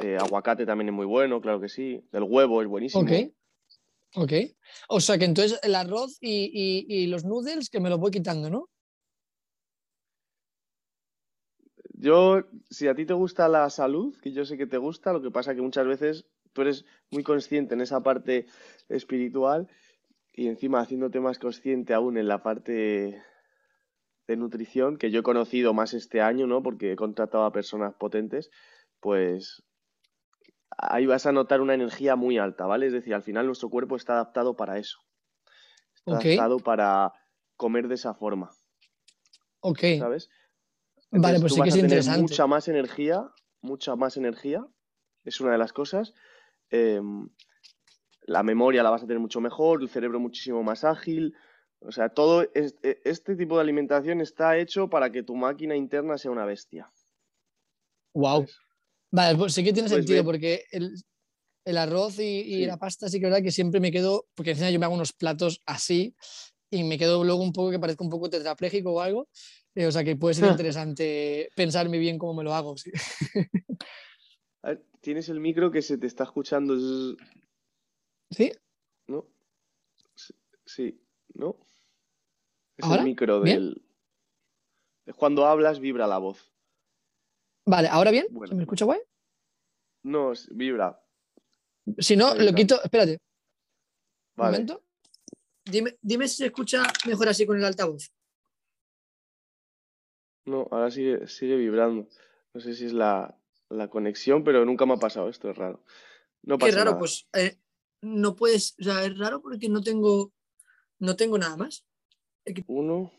eh, aguacate también es muy bueno, claro que sí. El huevo es buenísimo. Ok. Ok. O sea que entonces el arroz y, y- y los noodles que me los voy quitando, ¿no? Yo, si a ti te gusta la salud, que yo sé que te gusta, lo que pasa que muchas veces tú eres muy consciente en esa parte espiritual y encima haciéndote más consciente aún en la parte de nutrición, que yo he conocido más este año, ¿no? Porque he contratado a personas potentes, pues ahí vas a notar una energía muy alta, ¿vale? Es decir, al final nuestro cuerpo está adaptado para eso. Está adaptado para comer de esa forma, Ok. ¿sabes? Vale, pues tú sí que es a tener interesante. mucha más energía, mucha más energía, es una de las cosas. Em, la memoria la vas a tener mucho mejor, el cerebro muchísimo más ágil. O sea, todo e- este tipo de alimentación está hecho para que tu máquina interna sea una bestia. Wow. Vale, pues sí que tiene Puedes sentido porque el, el arroz y, y Sí. la pasta sí que es verdad que siempre me quedo, porque encima yo me hago unos platos así y me quedo luego un poco que parezca un poco tetrapléjico o algo. Eh, o sea que puede ser interesante pensarme bien cómo me lo hago. sí. A ver, tienes el micro que se te está escuchando, ¿Sí? ¿no? Sí, sí, ¿no? Es ¿Ahora? el micro ¿Bien? del... es Cuando hablas vibra la voz. Vale, ¿ahora bien? Bueno. ¿Se me escucha guay? No, vibra. Si no, lo quito. Espérate, un Vale. momento. Dime, dime si se escucha mejor así con el altavoz. No, ahora sigue, sigue vibrando. No sé si es la, la conexión, pero nunca me ha pasado esto, es raro. No Qué pasa raro, nada. pues eh, no puedes, o sea, es raro porque no tengo, no tengo nada más. Uno.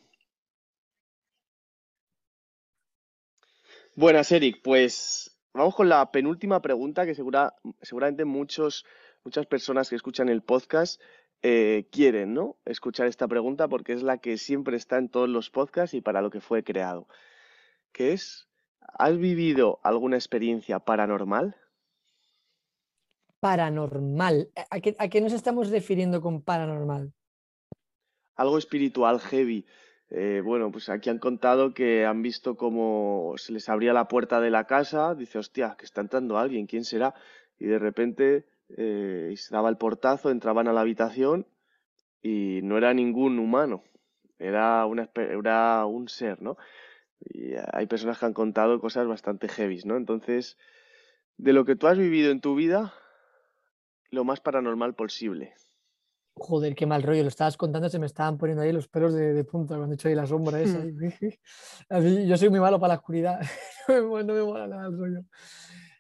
Buenas, Eric. Pues vamos con la penúltima pregunta que segura, seguramente muchos, muchas personas que escuchan el podcast eh, quieren, ¿no? Escuchar esta pregunta porque es la que siempre está en todos los podcasts y para lo que fue creado. Que es, ¿has vivido alguna experiencia paranormal? Paranormal. ¿A qué, a qué nos estamos refiriendo con paranormal? algo espiritual heavy. Eh, bueno, pues aquí han contado que han visto cómo se les abría la puerta de la casa, dice, hostia, que está entrando alguien, ¿quién será? Y de repente eh, y se daba el portazo, entraban a la habitación y no era ningún humano, era, una, era un ser, ¿no? Y hay personas que han contado cosas bastante heavies, ¿no? Entonces, de lo que tú has vivido en tu vida, lo más paranormal posible. Joder, qué mal rollo. Lo estabas contando, se me estaban poniendo ahí los pelos de, de punta cuando he hecho ahí la sombra esa. Así, yo soy muy malo para la oscuridad. no, me, mola- no me mola nada el rollo.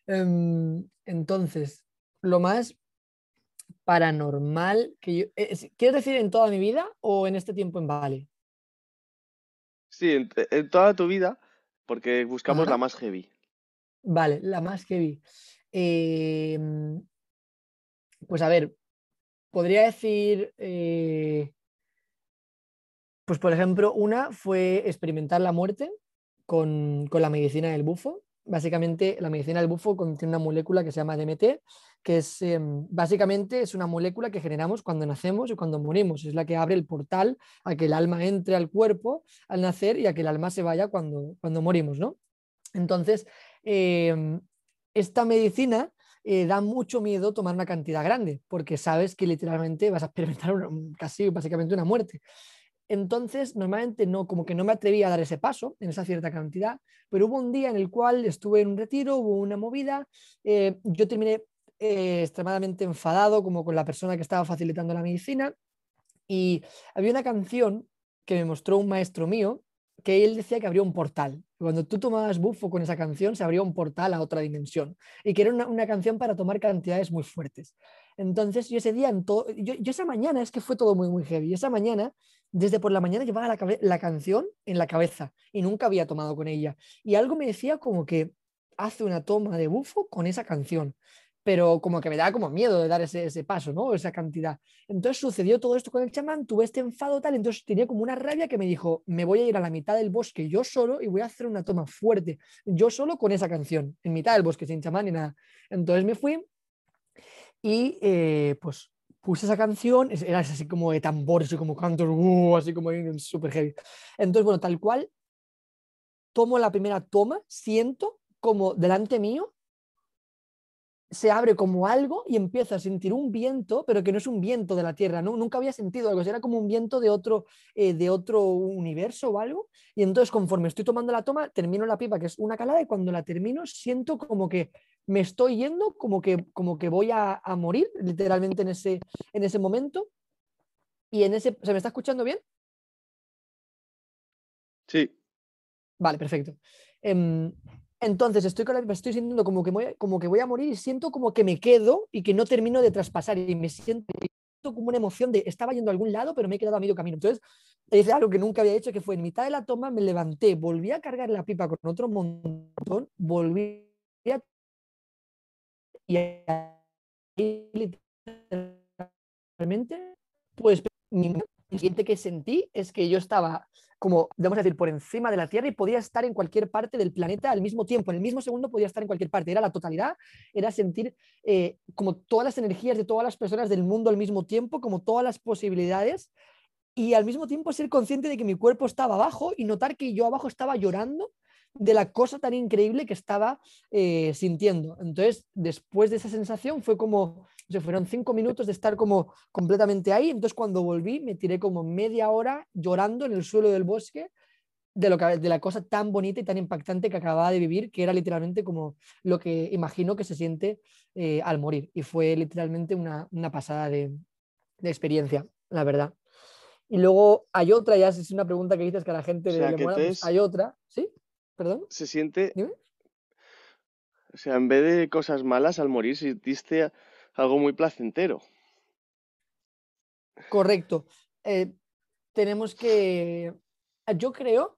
Em, entonces, lo más paranormal que yo. eh, es- ¿Quieres decir en toda mi vida o en este tiempo en Bali? Sí, en, en toda tu vida, porque buscamos Ajá. la más heavy. Vale, la más vi. Em, pues a ver, podría decir, eh, pues por ejemplo, una fue experimentar la muerte con, con la medicina del bufo. Básicamente, la medicina del bufo contiene una molécula que se llama DMT, que es em, básicamente es una molécula que generamos cuando nacemos y cuando morimos. Es la que abre el portal a que el alma entre al cuerpo al nacer y a que el alma se vaya cuando, cuando morimos, ¿no? Entonces, em, esta medicina eh, da mucho miedo tomar una cantidad grande, porque sabes que literalmente vas a experimentar casi básicamente una muerte. Entonces, normalmente no, como que no me atreví a dar ese paso en esa cierta cantidad, pero hubo un día en el cual estuve en un retiro, hubo una movida, eh, yo terminé eh, extremadamente enfadado como con la persona que estaba facilitando la medicina y había una canción que me mostró un maestro mío que él decía que habría un portal. Cuando tú tomabas bufo con esa canción, se abría un portal a otra dimensión y que era una, canción para tomar cantidades muy fuertes. Entonces, yo ese día, en yo, esa mañana, es que fue todo muy, muy heavy. Esa mañana, desde por la mañana, llevaba la, canción en la cabeza y nunca había tomado con ella. Y algo me decía como que hace una toma de bufo con esa canción pero como que me da como miedo de dar ese, paso, ¿no? Esa cantidad. Entonces sucedió todo esto con el chamán, tuve este enfado tal, entonces tenía como una rabia que me dijo, me voy a ir a la mitad del bosque yo solo y voy a hacer una toma fuerte, yo solo con esa canción, en mitad del bosque, sin chamán ni nada. Entonces me fui y eh, pues puse esa canción, era así como de tambor, así como cantos, uh, así como súper heavy. Entonces, bueno, tal cual, tomo la primera toma, siento como delante mío se abre como algo y empiezo a sentir un viento, pero que no es un viento de la Tierra, ¿no? nunca había sentido algo, era como un viento de otro, eh, de otro universo o algo. Y entonces conforme estoy tomando la toma, termino la pipa, que es una calada, y cuando la termino siento como que me estoy yendo, como que, como que voy a, morir, literalmente en ese, en ese momento. Y en ese, ¿se me está escuchando bien? Sí. Vale, perfecto. Em, entonces estoy, estoy sintiendo como que, voy, como que voy a morir y siento como que me quedo y que no termino de traspasar y me siento como una emoción de estaba yendo a algún lado pero me he quedado a medio camino. Entonces es algo que nunca había hecho que fue en mitad de la toma me levanté, volví a cargar la pipa con otro montón, volví a... Y literalmente pues el siguiente que sentí es que yo estaba como, vamos a decir, por encima de la Tierra y podía estar en cualquier parte del planeta al mismo tiempo. En el mismo segundo podía estar en cualquier parte. Era la totalidad, era sentir eh, como todas las energías de todas las personas del mundo al mismo tiempo, como todas las posibilidades y al mismo tiempo ser consciente de que mi cuerpo estaba abajo y notar que yo abajo estaba llorando de la cosa tan increíble que estaba eh, sintiendo. Entonces, después de esa sensación fue como, se fueron cinco minutos de estar como completamente ahí. Entonces, cuando volví, me tiré como media hora llorando en el suelo del bosque de, lo que, de la cosa tan bonita y tan impactante que acababa de vivir, que era literalmente como lo que imagino que se siente eh, al morir. Y fue literalmente una, pasada de, experiencia, la verdad. Y luego hay otra, ya es una pregunta que dices que a la gente le, mola, pues hay otra, ¿sí? ¿Perdón? Se siente. O sea, en vez de cosas malas al morir, sentiste algo muy placentero. Correcto. Eh, tenemos que. Yo creo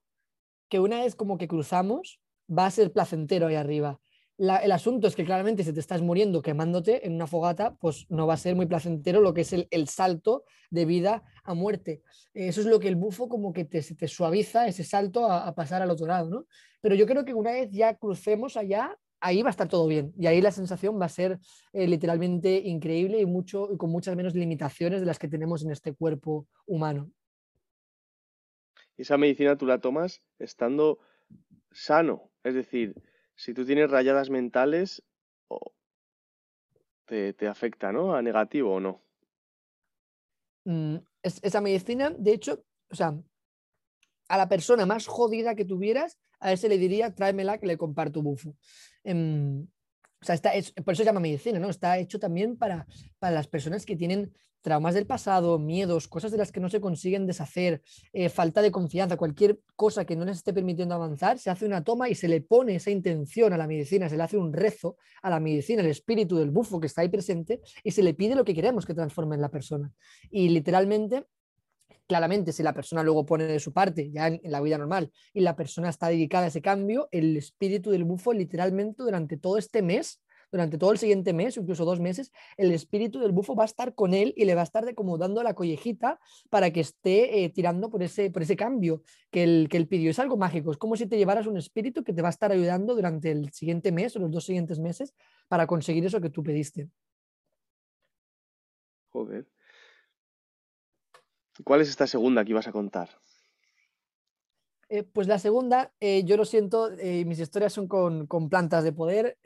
que una vez como que cruzamos, va a ser placentero ahí arriba el asunto es que claramente si te estás muriendo quemándote en una fogata, pues no va a ser muy placentero lo que es el, salto de vida a muerte. Eso es lo que el bufo como que te, te suaviza ese salto a, pasar al otro lado, ¿no? Pero yo creo que una vez ya crucemos allá, ahí va a estar todo bien y ahí la sensación va a ser eh, literalmente increíble y, mucho, y con muchas menos limitaciones de las que tenemos en este cuerpo humano. Esa medicina tú la tomas estando sano, es decir, si tú tienes rayadas mentales, te, te afecta, ¿no? A negativo o no. Mm, esa medicina, de hecho, o sea, a la persona más jodida que tuvieras, a ese le diría, tráemela que le comparto bufo. Em, o sea, por eso se llama medicina, ¿no? Está hecho también para, para las personas que tienen traumas del pasado, miedos, cosas de las que no se consiguen deshacer, eh, falta de confianza, cualquier cosa que no les esté permitiendo avanzar, se hace una toma y se le pone esa intención a la medicina, se le hace un rezo a la medicina, el espíritu del bufo que está ahí presente y se le pide lo que queremos que transforme en la persona. Y literalmente claramente si la persona luego pone de su parte ya en, la vida normal y la persona está dedicada a ese cambio, el espíritu del bufo literalmente durante todo este mes, durante todo el siguiente mes, incluso dos meses, el espíritu del bufo va a estar con él y le va a estar como dando la collejita para que esté eh, tirando por ese, por ese cambio que él, que él pidió. Es algo mágico, es como si te llevaras un espíritu que te va a estar ayudando durante el siguiente mes o los dos siguientes meses para conseguir eso que tú pediste. Joder. ¿Cuál es esta segunda que ibas a contar? Eh, pues la segunda, eh, yo lo siento, eh, mis historias son con, plantas de poder.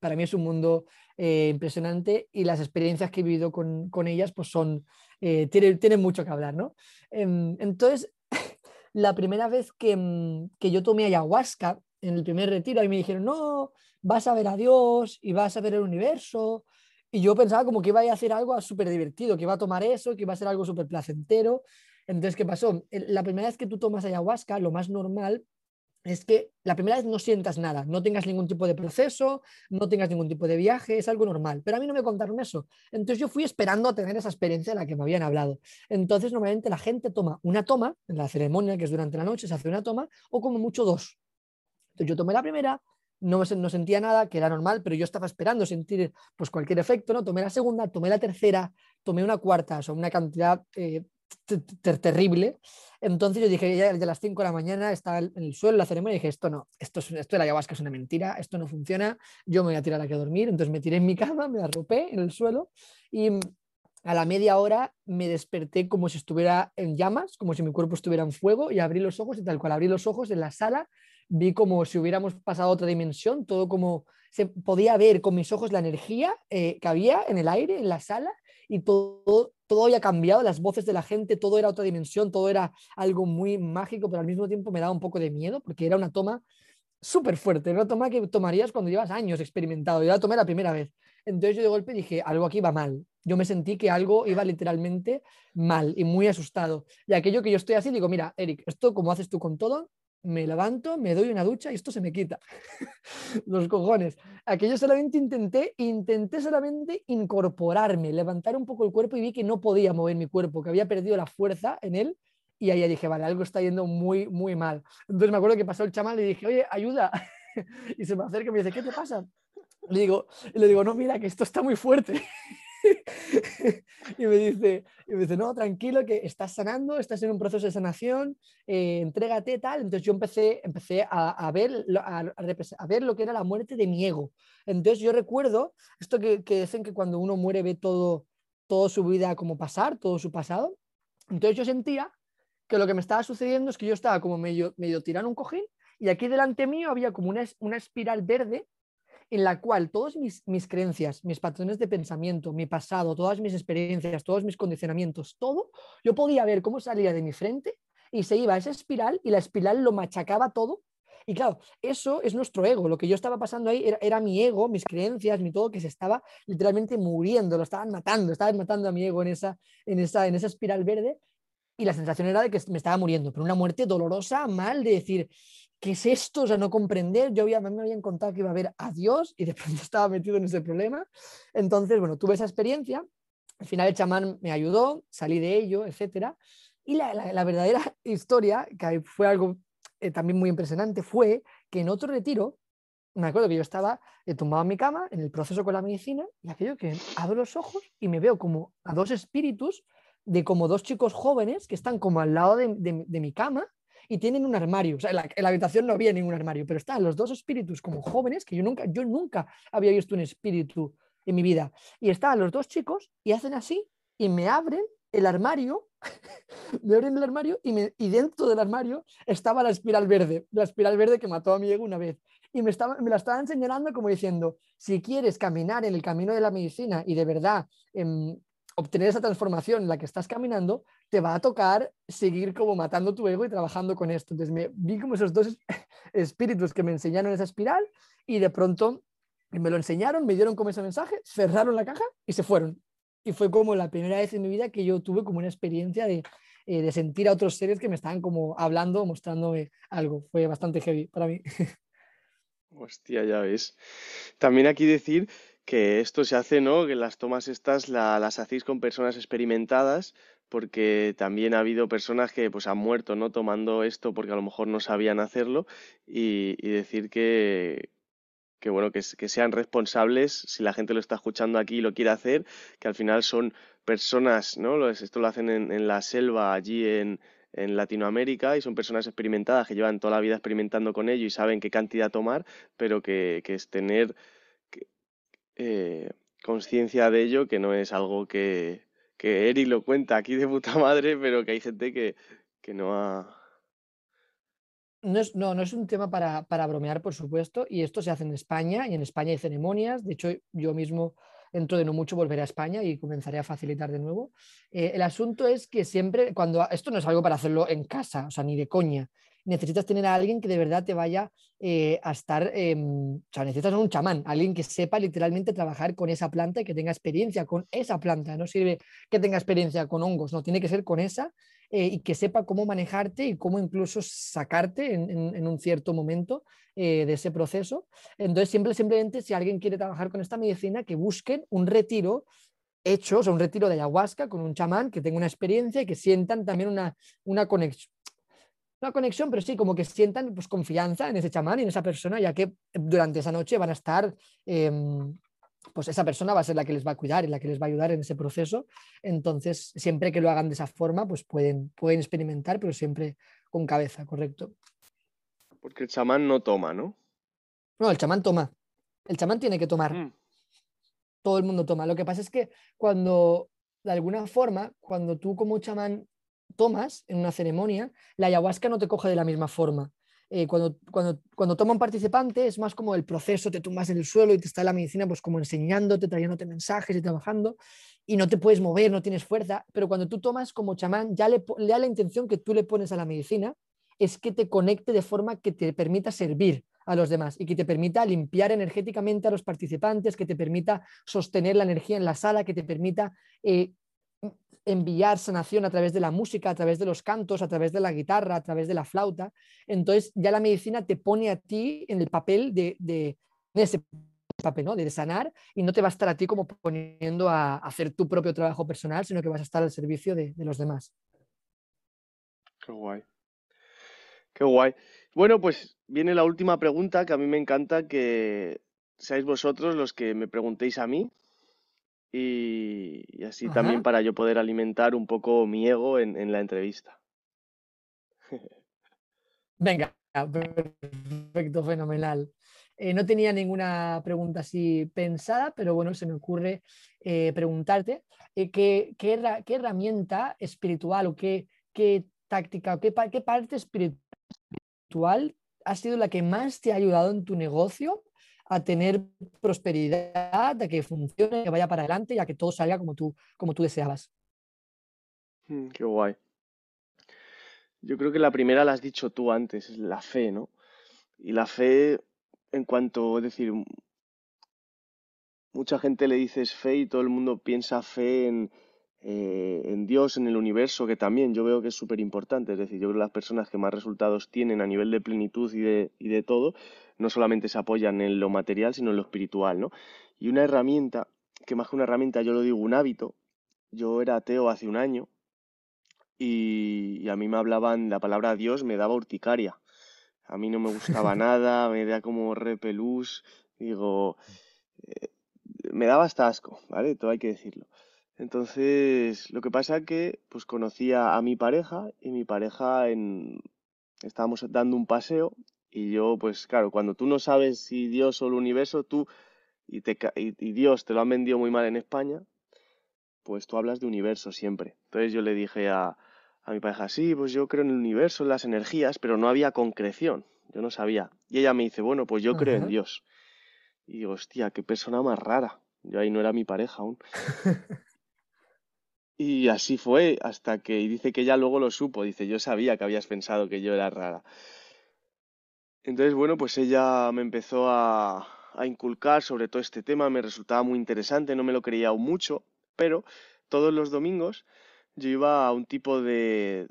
para mí es un mundo impresionante y las experiencias que he vivido con, ellas pues son, tienen, tienen, mucho que hablar, ¿no? Em, entonces, la primera vez que, mm, que, yo tomé ayahuasca en el primer retiro, ahí me dijeron, no, vas a ver a Dios y vas a ver el universo. Y yo pensaba como que iba a hacer algo súper divertido, que iba a tomar eso, que iba a ser algo súper placentero. Entonces, ¿qué pasó? La primera vez que tú tomas ayahuasca, lo más normal es que la primera vez no sientas nada, no tengas ningún tipo de proceso, no tengas ningún tipo de viaje, es algo normal. Pero a mí no me contaron eso. Entonces yo fui esperando a tener esa experiencia de la que me habían hablado. Entonces normalmente la gente toma una toma, en la ceremonia que es durante la noche, se hace una toma, o como mucho dos. Entonces yo tomé la primera, no, no sentía nada, que era normal, pero yo estaba esperando sentir pues, cualquier efecto, ¿no? Tomé la segunda, tomé la tercera, tomé una cuarta, o una cantidad eh, terrible. Entonces yo dije, ya, a las 5 de la mañana estaba en el suelo la ceremonia y dije, esto no, esto, es, esto de la ayahuasca es una mentira, esto no funciona, yo me voy a tirar aquí a dormir. Entonces me tiré en mi cama, me arropé en el suelo y a la media hora me desperté como si estuviera en llamas, como si mi cuerpo estuviera en fuego y abrí los ojos y tal cual abrí los ojos en la sala, vi como si hubiéramos pasado a otra dimensión, todo como se podía ver con mis ojos la energía eh, que había en el aire, en la sala y todo, todo había cambiado, las voces de la gente, todo era otra dimensión, todo era algo muy mágico, pero al mismo tiempo me daba un poco de miedo porque era una toma súper fuerte, una toma que tomarías cuando llevas años experimentado. Yo la tomé la primera vez. Entonces yo de golpe dije, algo aquí va mal. Yo me sentí que algo iba literalmente mal y muy asustado. Y aquello que yo estoy así, digo, mira, Eric, esto como haces tú con todo, me levanto, me doy una ducha y esto se me quita. Los cojones. Aquello solamente intenté, intenté solamente incorporarme, levantar un poco el cuerpo y vi que no podía mover mi cuerpo, que había perdido la fuerza en él. Y ahí dije, vale, algo está yendo muy, muy mal. Entonces me acuerdo que pasó el chamán y le dije, oye, ayuda. y se me acerca y me dice, ¿qué te pasa? Le digo, le digo, no, mira, que esto está muy fuerte. y, me dice, y me dice, no, tranquilo, que estás sanando, estás en un proceso de sanación, eh, entrégate, tal. Entonces yo empecé, empecé a, ver, a, ver lo que era la muerte de mi ego. Entonces yo recuerdo esto que, que dicen que cuando uno muere ve todo, todo su vida como pasar, todo su pasado. Entonces yo sentía que lo que me estaba sucediendo es que yo estaba como medio, medio tirando un cojín y aquí delante mío había como una, una espiral verde en la cual todas mis, mis creencias, mis patrones de pensamiento, mi pasado, todas mis experiencias, todos mis condicionamientos, todo, yo podía ver cómo salía de mi frente y se iba a esa espiral y la espiral lo machacaba todo. Y claro, eso es nuestro ego. Lo que yo estaba pasando ahí era, mi ego, mis creencias, mi todo, que se estaba literalmente muriendo, lo estaban matando, estaban matando a mi ego en esa, en esa, en esa espiral verde. Y la sensación era de que me estaba muriendo, pero una muerte dolorosa, mal, de decir, ¿qué es esto? O sea, no comprender. Yo había, me habían contado que iba a haber a Dios y de pronto estaba metido en ese problema. Entonces, bueno, tuve esa experiencia. Al final el chamán me ayudó, salí de ello, etc. Y la, la, verdadera historia, que fue algo eh, también muy impresionante, fue que en otro retiro, me acuerdo que yo estaba eh, tumbado en mi cama, en el proceso con la medicina, y aquello que abro los ojos y me veo como a dos espíritus de como dos chicos jóvenes que están como al lado de, de mi cama y tienen un armario. O sea, en la, habitación no había ningún armario, pero están los dos espíritus como jóvenes, que yo nunca, yo nunca había visto un espíritu en mi vida. Y estaban los dos chicos y hacen así y me abren el armario, me abren el armario y, me, y, dentro del armario estaba la espiral verde, la espiral verde que mató a mi ego una vez. Y me, estaba, me la estaban señalando como diciendo, si quieres caminar en el camino de la medicina y de verdad em, obtener esa transformación en la que estás caminando, te va a tocar seguir como matando tu ego y trabajando con esto. Entonces me vi como esos dos espíritus que me enseñaron esa espiral y de pronto me lo enseñaron, me dieron como ese mensaje, cerraron la caja y se fueron. Y fue como la primera vez en mi vida que yo tuve como una experiencia de, eh, de sentir a otros seres que me estaban como hablando, mostrándome algo. Fue bastante heavy para mí. Hostia, ya ves. También aquí decir que esto se hace, ¿no? Que las tomas estas las hacéis con personas experimentadas, porque también ha habido personas que pues han muerto, ¿no? Tomando esto porque a lo mejor no sabían hacerlo y, decir que, que bueno, que, que, sean responsables si la gente lo está escuchando aquí y lo quiere hacer, que al final son personas, ¿no? Esto lo hacen en, en la selva allí en, en Latinoamérica y son personas experimentadas que llevan toda la vida experimentando con ello y saben qué cantidad tomar, pero que, que es tener eh, conciencia de ello, que no es algo que, que Eri lo cuenta aquí de puta madre, pero que hay gente que, que no ha no es, no, no es un tema para, para, bromear, por supuesto, y esto se hace en España, y en España hay ceremonias, de hecho yo mismo dentro de no mucho volveré a España y comenzaré a facilitar de nuevo. Eh, el asunto es que siempre, cuando esto no es algo para hacerlo en casa, o sea, ni de coña, necesitas tener a alguien que de verdad te vaya eh, a estar, em, o sea, necesitas un chamán, alguien que sepa literalmente trabajar con esa planta y que tenga experiencia con esa planta. No sirve que tenga experiencia con hongos, no, tiene que ser con esa eh, y que sepa cómo manejarte y cómo incluso sacarte en, un cierto momento eh, de ese proceso. Entonces, siempre, simplemente, si alguien quiere trabajar con esta medicina, que busquen un retiro hecho, o sea, un retiro de ayahuasca con un chamán que tenga una experiencia y que sientan también una, una conexión una conexión, pero sí, como que sientan pues, confianza en ese chamán y en esa persona, ya que durante esa noche van a estar, em, pues esa persona va a ser la que les va a cuidar y la que les va a ayudar en ese proceso. Entonces, siempre que lo hagan de esa forma, pues pueden, pueden experimentar, pero siempre con cabeza, correcto. Porque el chamán no toma, ¿no? No, el chamán toma. El chamán tiene que tomar. Mm. Todo el mundo toma. Lo que pasa es que cuando, de alguna forma, cuando tú como chamán tomas en una ceremonia, la ayahuasca no te coge de la misma forma. Eh, cuando, cuando, cuando toma un participante es más como el proceso, te tumbas en el suelo y te está la medicina pues como enseñándote, trayéndote mensajes y trabajando y no te puedes mover, no tienes fuerza, pero cuando tú tomas como chamán ya le, da la intención que tú le pones a la medicina es que te conecte de forma que te permita servir a los demás y que te permita limpiar energéticamente a los participantes, que te permita sostener la energía en la sala, que te permita eh, enviar sanación a través de la música, a través de los cantos, a través de la guitarra, a través de la flauta. Entonces ya la medicina te pone a ti en el papel de, de, ese papel, ¿no? de sanar y no te va a estar a ti como poniendo a, hacer tu propio trabajo personal, sino que vas a estar al servicio de, de los demás. Qué guay. Qué guay. Bueno, pues viene la última pregunta que a mí me encanta que seáis vosotros los que me preguntéis a mí y, así también para yo poder alimentar un poco mi ego en, la entrevista. Venga, perfecto, fenomenal. Eh, no tenía ninguna pregunta así pensada, pero bueno, se me ocurre eh, preguntarte eh, ¿qué, herramienta espiritual o qué, táctica o qué, qué parte espiritual ha sido la que más te ha ayudado en tu negocio a tener prosperidad, a que funcione, que vaya para adelante y a que todo salga como tú, como tú deseabas. Mm, qué guay. Yo creo que la primera la has dicho tú antes, es la fe, ¿no? Y la fe, en cuanto, es decir, mucha gente le dices fe y todo el mundo piensa fe en, eh, en Dios, en el universo, que también yo veo que es súper importante. Es decir, yo creo que las personas que más resultados tienen a nivel de plenitud y de, y de todo, no solamente se apoyan en lo material, sino en lo espiritual, ¿no? Y una herramienta, que más que una herramienta, yo lo digo un hábito. Yo era ateo hace un año y, a mí me hablaban, la palabra Dios me daba urticaria. A mí no me gustaba nada, me da como repelús, digo, eh, me daba hasta asco, ¿vale? Todo hay que decirlo. Entonces, lo que pasa que pues conocía a mi pareja y mi pareja en estábamos dando un paseo y yo pues claro, cuando tú no sabes si Dios o el universo, tú y, te, y, Dios te lo han vendido muy mal en España, pues tú hablas de universo siempre. Entonces yo le dije a, a mi pareja, sí, pues yo creo en el universo, en las energías, pero no había concreción, yo no sabía. Y ella me dice, bueno, pues yo creo en Dios. Y digo, hostia, qué persona más rara. Yo ahí no era mi pareja aún. Y así fue hasta que y dice que ella luego lo supo, dice, yo sabía que habías pensado que yo era rara. Entonces, bueno, pues ella me empezó a, a inculcar sobre todo este tema, me resultaba muy interesante, no me lo creía aún mucho, pero todos los domingos yo iba a un tipo de,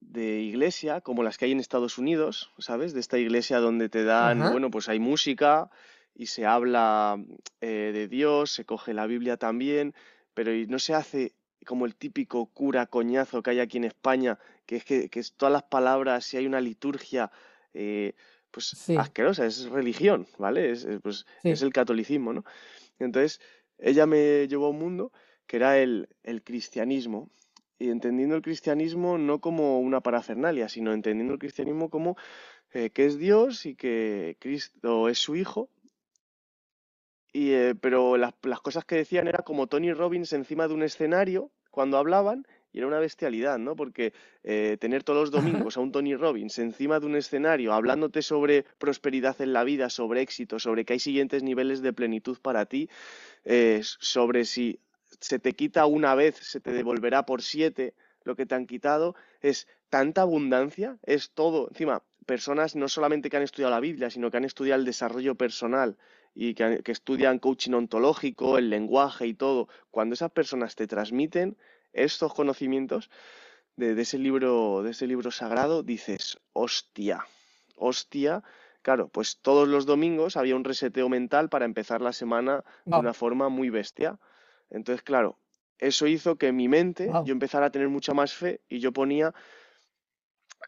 de iglesia como las que hay en Estados Unidos, ¿sabes? De esta iglesia donde te dan, bueno, pues hay música y se habla eh, de Dios, se coge la Biblia también, pero no se hace como el típico cura coñazo que hay aquí en España, que es que, es todas las palabras, si hay una liturgia, eh, pues asquerosa, es religión, ¿vale? Es, pues, es el catolicismo, ¿no? Entonces, ella me llevó a un mundo que era el, el cristianismo, y entendiendo el cristianismo no como una parafernalia, sino entendiendo el cristianismo como eh, que es Dios y que Cristo es su Hijo y, eh, pero las, las, cosas que decían era como Tony Robbins encima de un escenario cuando hablaban Y era una bestialidad, ¿no? Porque eh, tener todos los domingos a un Tony Robbins encima de un escenario hablándote sobre prosperidad en la vida, sobre éxito, sobre que hay siguientes niveles de plenitud para ti, eh, sobre si se te quita una vez, se te devolverá por siete lo que te han quitado, es tanta abundancia, es todo. Encima, personas no solamente que han estudiado la Biblia, sino que han estudiado el desarrollo personal y que, estudian coaching ontológico, el lenguaje y todo. Cuando esas personas te transmiten estos conocimientos de, ese libro, de ese libro sagrado, dices, hostia, hostia. Claro, pues todos los domingos había un reseteo mental para empezar la semana de una forma muy bestia. Entonces, claro, eso hizo que mi mente yo empezara a tener mucha más fe y yo ponía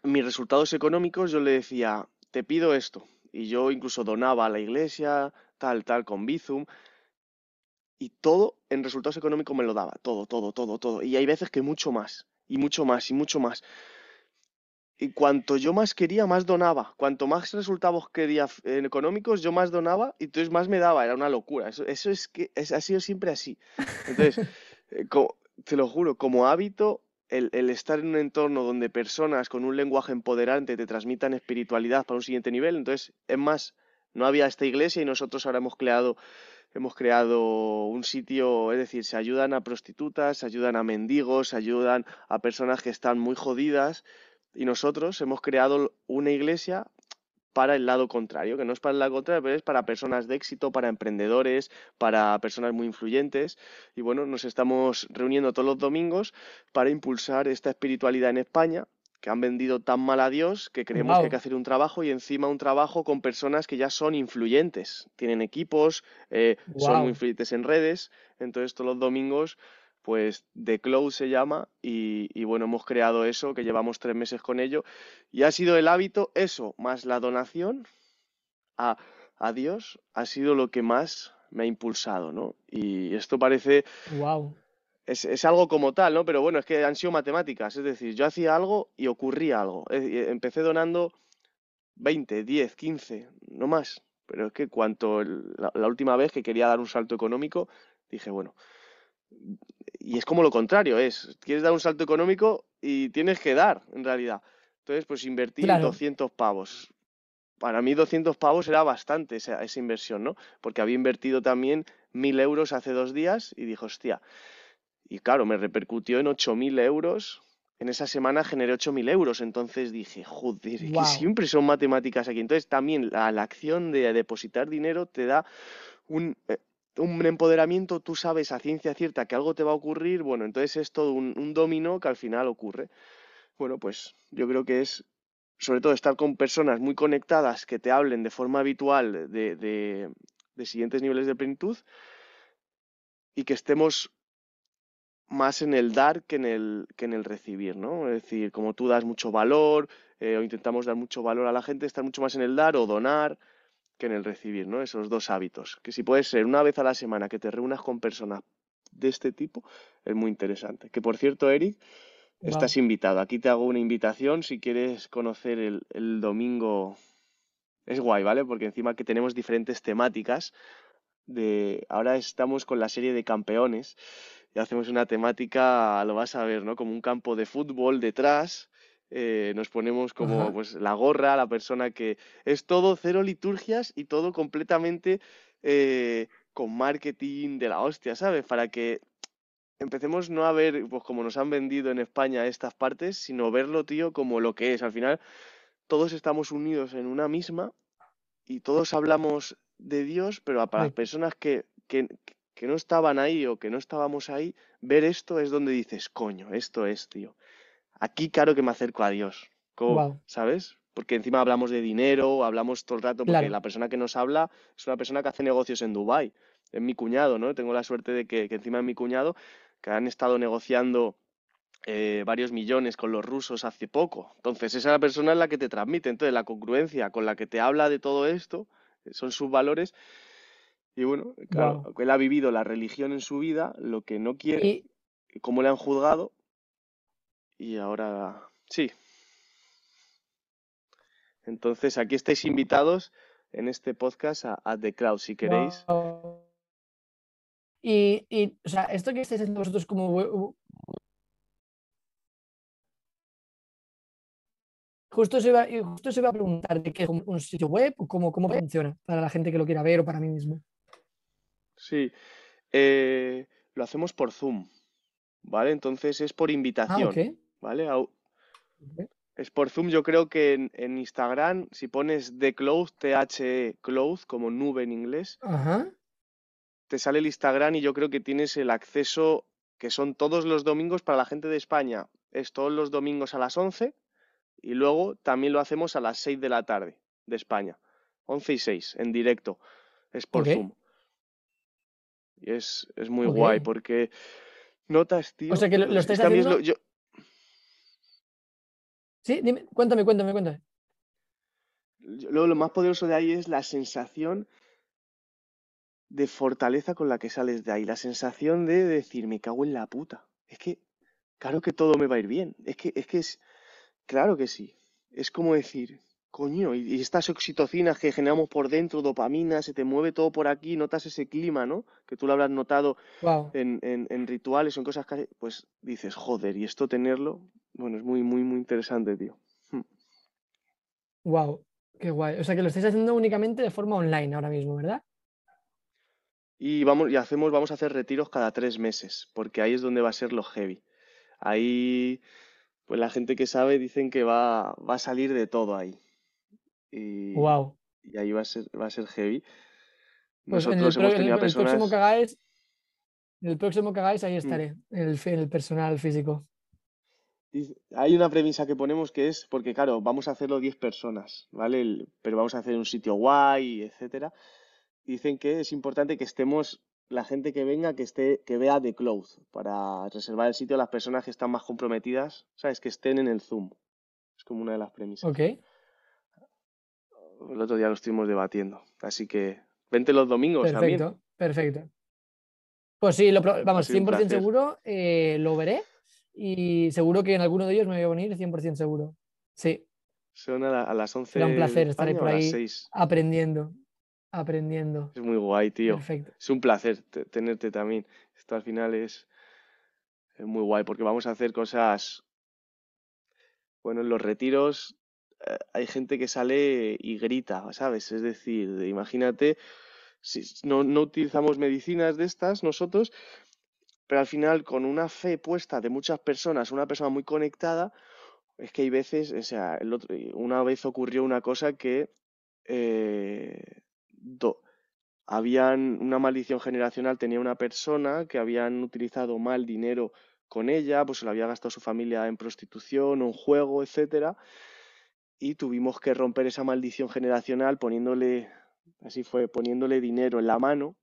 mis resultados económicos, yo le decía, te pido esto. Y yo incluso donaba a la iglesia, tal, tal, con Bizum. Y todo en resultados económicos me lo daba, todo, todo, todo, todo. Y hay veces que mucho más, y mucho más, y mucho más. Y cuanto yo más quería, más donaba. Cuanto más resultados quería económicos, yo más donaba y entonces más me daba. Era una locura. Eso, eso es que ha sido siempre así. Entonces, eh, te lo juro, como hábito, el, el, estar en un entorno donde personas con un lenguaje empoderante te transmitan espiritualidad para un siguiente nivel, entonces, es más, no había esta iglesia y nosotros ahora hemos creado hemos creado un sitio, es decir, se ayudan a prostitutas, se ayudan a mendigos, se ayudan a personas que están muy jodidas y nosotros hemos creado una iglesia para el lado contrario, que no es para el lado contrario, pero es para personas de éxito, para emprendedores, para personas muy influyentes. Y bueno, nos estamos reuniendo todos los domingos para impulsar esta espiritualidad en España que han vendido tan mal a Dios que creemos que hay que hacer un trabajo y encima un trabajo con personas que ya son influyentes, tienen equipos, eh, son muy influyentes en redes, entonces todos los domingos pues The Close se llama y, bueno, hemos creado eso, que llevamos tres meses con ello. Y ha sido el hábito, eso, más la donación a, a Dios, ha sido lo que más me ha impulsado, ¿no? Y esto parece... Wow es, algo como tal, ¿no? Pero bueno, es que han sido matemáticas, es decir, yo hacía algo y ocurría algo. Empecé donando 20, 10, 15, no más. Pero es que cuanto la, última vez que quería dar un salto económico, dije, bueno, y es como lo contrario, es, quieres dar un salto económico y tienes que dar, en realidad. Entonces, pues invertí 200 pavos. Para mí 200 pavos era bastante esa, esa inversión, ¿no? Porque había invertido también 1000 euros hace dos días y dije, hostia, y claro, me repercutió en 8.000 euros. En esa semana generé 8.000 euros. Entonces dije, joder, que siempre son matemáticas aquí. Entonces también la, acción de depositar dinero te da un, eh, un, empoderamiento. Tú sabes a ciencia cierta que algo te va a ocurrir. Bueno, entonces es todo un, un dominó que al final ocurre. Bueno, pues yo creo que es sobre todo estar con personas muy conectadas que te hablen de forma habitual de, de, de siguientes niveles de plenitud y que estemos más en el dar que en el, que en el recibir, ¿no? Es decir, como tú das mucho valor eh, o intentamos dar mucho valor a la gente, estar mucho más en el dar o donar que en el recibir, ¿no? Esos dos hábitos. Que si puede ser una vez a la semana que te reúnas con personas de este tipo, es muy interesante. Que por cierto, Eric, estás invitado. Aquí te hago una invitación si quieres conocer el, el domingo. Es guay, ¿vale? Porque encima que tenemos diferentes temáticas. De... Ahora estamos con la serie de campeones y hacemos una temática, lo vas a ver, ¿no? Como un campo de fútbol detrás. Eh, nos ponemos como pues la gorra, la persona que es todo cero liturgias y todo completamente eh, con marketing de la hostia, ¿sabes? Para que empecemos no a ver, pues como nos han vendido en España estas partes, sino verlo, tío, como lo que es. Al final, todos estamos unidos en una misma y todos hablamos de Dios, pero para las personas que, que, que no estaban ahí o que no estábamos ahí, ver esto es donde dices, coño, esto es, tío. Aquí claro que me acerco a Dios. ¿Sabes? Porque encima hablamos de dinero, hablamos todo el rato, porque la persona que nos habla es una persona que hace negocios en Dubai Es mi cuñado, ¿no? Tengo la suerte de que, encima es mi cuñado, que han estado negociando eh, varios millones con los rusos hace poco. Entonces, esa es la persona en la que te transmite. Entonces, la congruencia con la que te habla de todo esto eh, son sus valores y bueno, claro, él ha vivido la religión en su vida, lo que no quiere, eh, cómo le han juzgado, y ahora sí. Entonces, aquí estáis invitados en este podcast a, The Cloud, si queréis. Y, y, o sea, esto que estáis haciendo vosotros como... Justo se, iba, justo se iba a preguntar de qué es un sitio web o cómo, cómo funciona para la gente que lo quiera ver o para mí mismo. Sí, eh, lo hacemos por Zoom, ¿vale? Entonces es por Ah, invitación. ¿vale? Ok. Es por Zoom, yo creo que en, en Instagram, si pones The Cloud, T-H-E Cloud, como nube en inglés, Ajá. te sale el Instagram y yo creo que tienes el acceso, que son todos los domingos para la gente de España, es todos los domingos a las 11 y luego también lo hacemos a las 6 de la tarde de España, 11 y 6, en directo, es por. Zoom. Y es, es muy guay porque notas, tío, O sea que lo, estáis haciendo. lo- yo, Sí, dime, cuéntame, cuéntame, cuéntame. lo, lo más poderoso de ahí es la sensación de fortaleza con la que sales de ahí, la sensación de decir, me cago en la puta. Es que, claro que todo me va a ir bien. Es que, es que es, claro que sí. Es como decir, coño, y, estas oxitocinas que generamos por dentro, dopamina, se te mueve todo por aquí, notas ese clima, ¿no? Que tú lo habrás notado Wow. en, en, en rituales o en cosas que, pues dices, joder, y esto tenerlo, bueno, es muy, muy, muy interesante, tío. Hmm. Wow. Qué guay. O sea que lo estáis haciendo únicamente de forma online ahora mismo, ¿verdad? Y vamos, y hacemos, vamos a hacer retiros cada tres meses, porque ahí es donde va a ser lo heavy. Ahí, pues la gente que sabe dicen que va, va a salir de todo ahí. Y, Wow. y ahí va a ser, va a ser heavy. Pues en el, Nosotros hemos en el- tenido a el próximo personas. que hagáis, en el próximo que hagáis, ahí Mm. estaré, en el, el personal físico. Hay una premisa que ponemos que es, porque claro, vamos a hacerlo 10 personas, ¿vale? El- pero vamos a hacer un sitio guay, etcétera. Dicen que es importante que estemos, la gente que venga, que esté, que vea The Cloud, para reservar el sitio a las personas que están más comprometidas, ¿sabes? Que estén en el Zoom. Es como una de las premisas. Ok. El otro día lo estuvimos debatiendo. Así que vente los domingos también. Perfecto, perfecto. Pues sí, lo, vamos, sido un 100% placer. seguro, eh, lo veré y seguro que en alguno de ellos me voy a venir 100% seguro. Sí, Son a, la- a las 11 será un placer estar ahí por ahí 6. aprendiendo, aprendiendo. Es muy guay, tío. Perfecto. Es un placer te- tenerte también. Esto al final es, es muy guay porque vamos a hacer cosas. Bueno, en los retiros hay gente que sale y grita, ¿sabes? Es decir, de- imagínate, si no, no utilizamos medicinas de estas nosotros, pero al final con una fe puesta de muchas personas, una persona muy conectada, es que hay veces, o sea, una vez ocurrió una cosa que eh, habían una maldición generacional, tenía una persona que habían utilizado mal dinero con ella, pues se lo había gastado su familia en prostitución en juego, etcétera, y tuvimos que romper esa maldición generacional poniéndole, así fue, poniéndole dinero en la mano,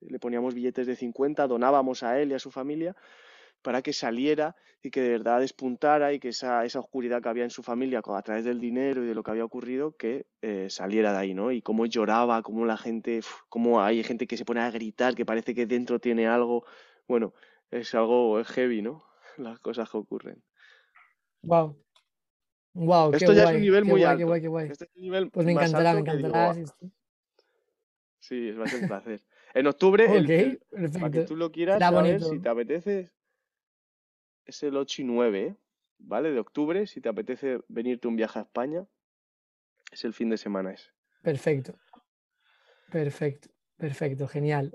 le poníamos billetes de 50, donábamos a él y a su familia para que saliera y que de verdad despuntara y que esa, esa oscuridad que había en su familia a través del dinero y de lo que había ocurrido, que eh, saliera de ahí, ¿no? Y cómo lloraba, cómo la gente, cómo hay gente que se pone a gritar, que parece que dentro tiene algo. Bueno, es algo heavy, ¿no? Las cosas que ocurren. Wow. Wow, qué Esto ya es un nivel muy guay, alto. qué guay, qué guay. Este es un nivel Pues me encantará, me digo, encantará. Sí, va a ser un placer. En octubre, el- Ok, el- para que perfecto. tú lo quieras, a ver si te apetece, es el 8 y 9, ¿eh? ¿vale? De octubre, si te apetece venirte un viaje a España, es el fin de semana ese. Perfecto. Perfecto, perfecto, genial,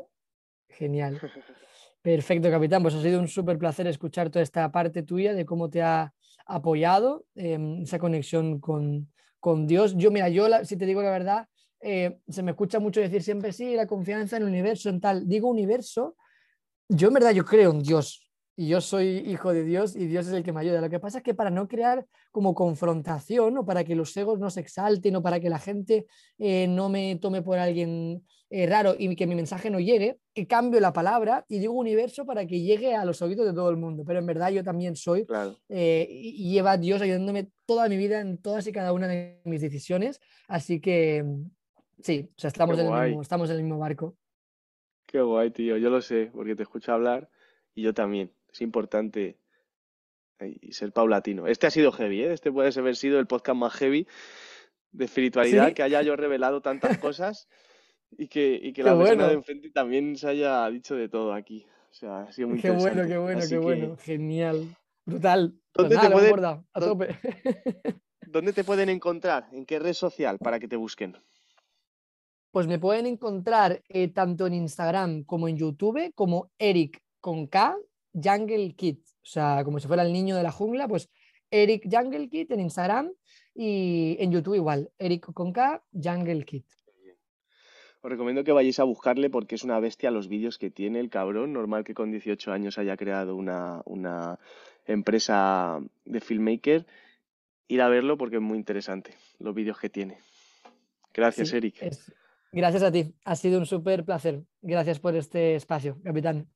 genial. Perfecto, capitán. Pues ha sido un súper placer escuchar toda esta parte tuya de cómo te ha apoyado em, esa conexión con, con Dios. Yo, mira, yo, si te digo la verdad, eh, se me escucha mucho decir siempre, sí, la confianza en el universo, en tal. Digo universo, yo en verdad yo creo en Dios y yo soy hijo de Dios y Dios es el que me ayuda. Lo que pasa es que para no crear como confrontación o para que los egos no se exalten o para que la gente eh, no me tome por alguien eh, raro y que mi mensaje no llegue, que cambio la palabra y digo universo para que llegue a los oídos de todo el mundo. Pero en verdad yo también soy Claro, eh, y, lleva Dios ayudándome toda mi vida en todas y cada una de mis decisiones. Así que mm, sí, o sea, estamos, en el mismo, estamos en el mismo barco. qué guay, tío. Yo lo sé, porque te escucho hablar y yo también. Es importante eh, y ser paulatino. Este ha sido heavy, ¿eh? Este puede haber sido el podcast más heavy de espiritualidad, ¿Sí? que haya yo revelado tantas cosas y que, y que la persona bueno. de enfrente también se haya dicho de todo aquí. O sea, ha sido muy Qué bueno, interesante. qué bueno, Así qué que, bueno. Genial. Brutal. Pues ¿Dónde nada, te lo hemos puede- bordado, a tope. ¿dónde te pueden encontrar? ¿En qué red social para que te busquen? Pues me pueden encontrar eh, tanto en Instagram como en YouTube como Eric con K Jungle Kid. O sea, como si fuera el niño de la jungla, pues Eric Jungle Kid en Instagram y en YouTube igual, Eric con K Jungle Kid. Os recomiendo que vayáis a buscarle porque es una bestia los vídeos que tiene el cabrón. Normal que con 18 años haya creado una, una empresa de filmmaker. Ir a verlo porque es muy interesante los vídeos que tiene. Gracias, Eric. Gracias a ti. Ha sido un súper placer. Gracias por este espacio, capitán.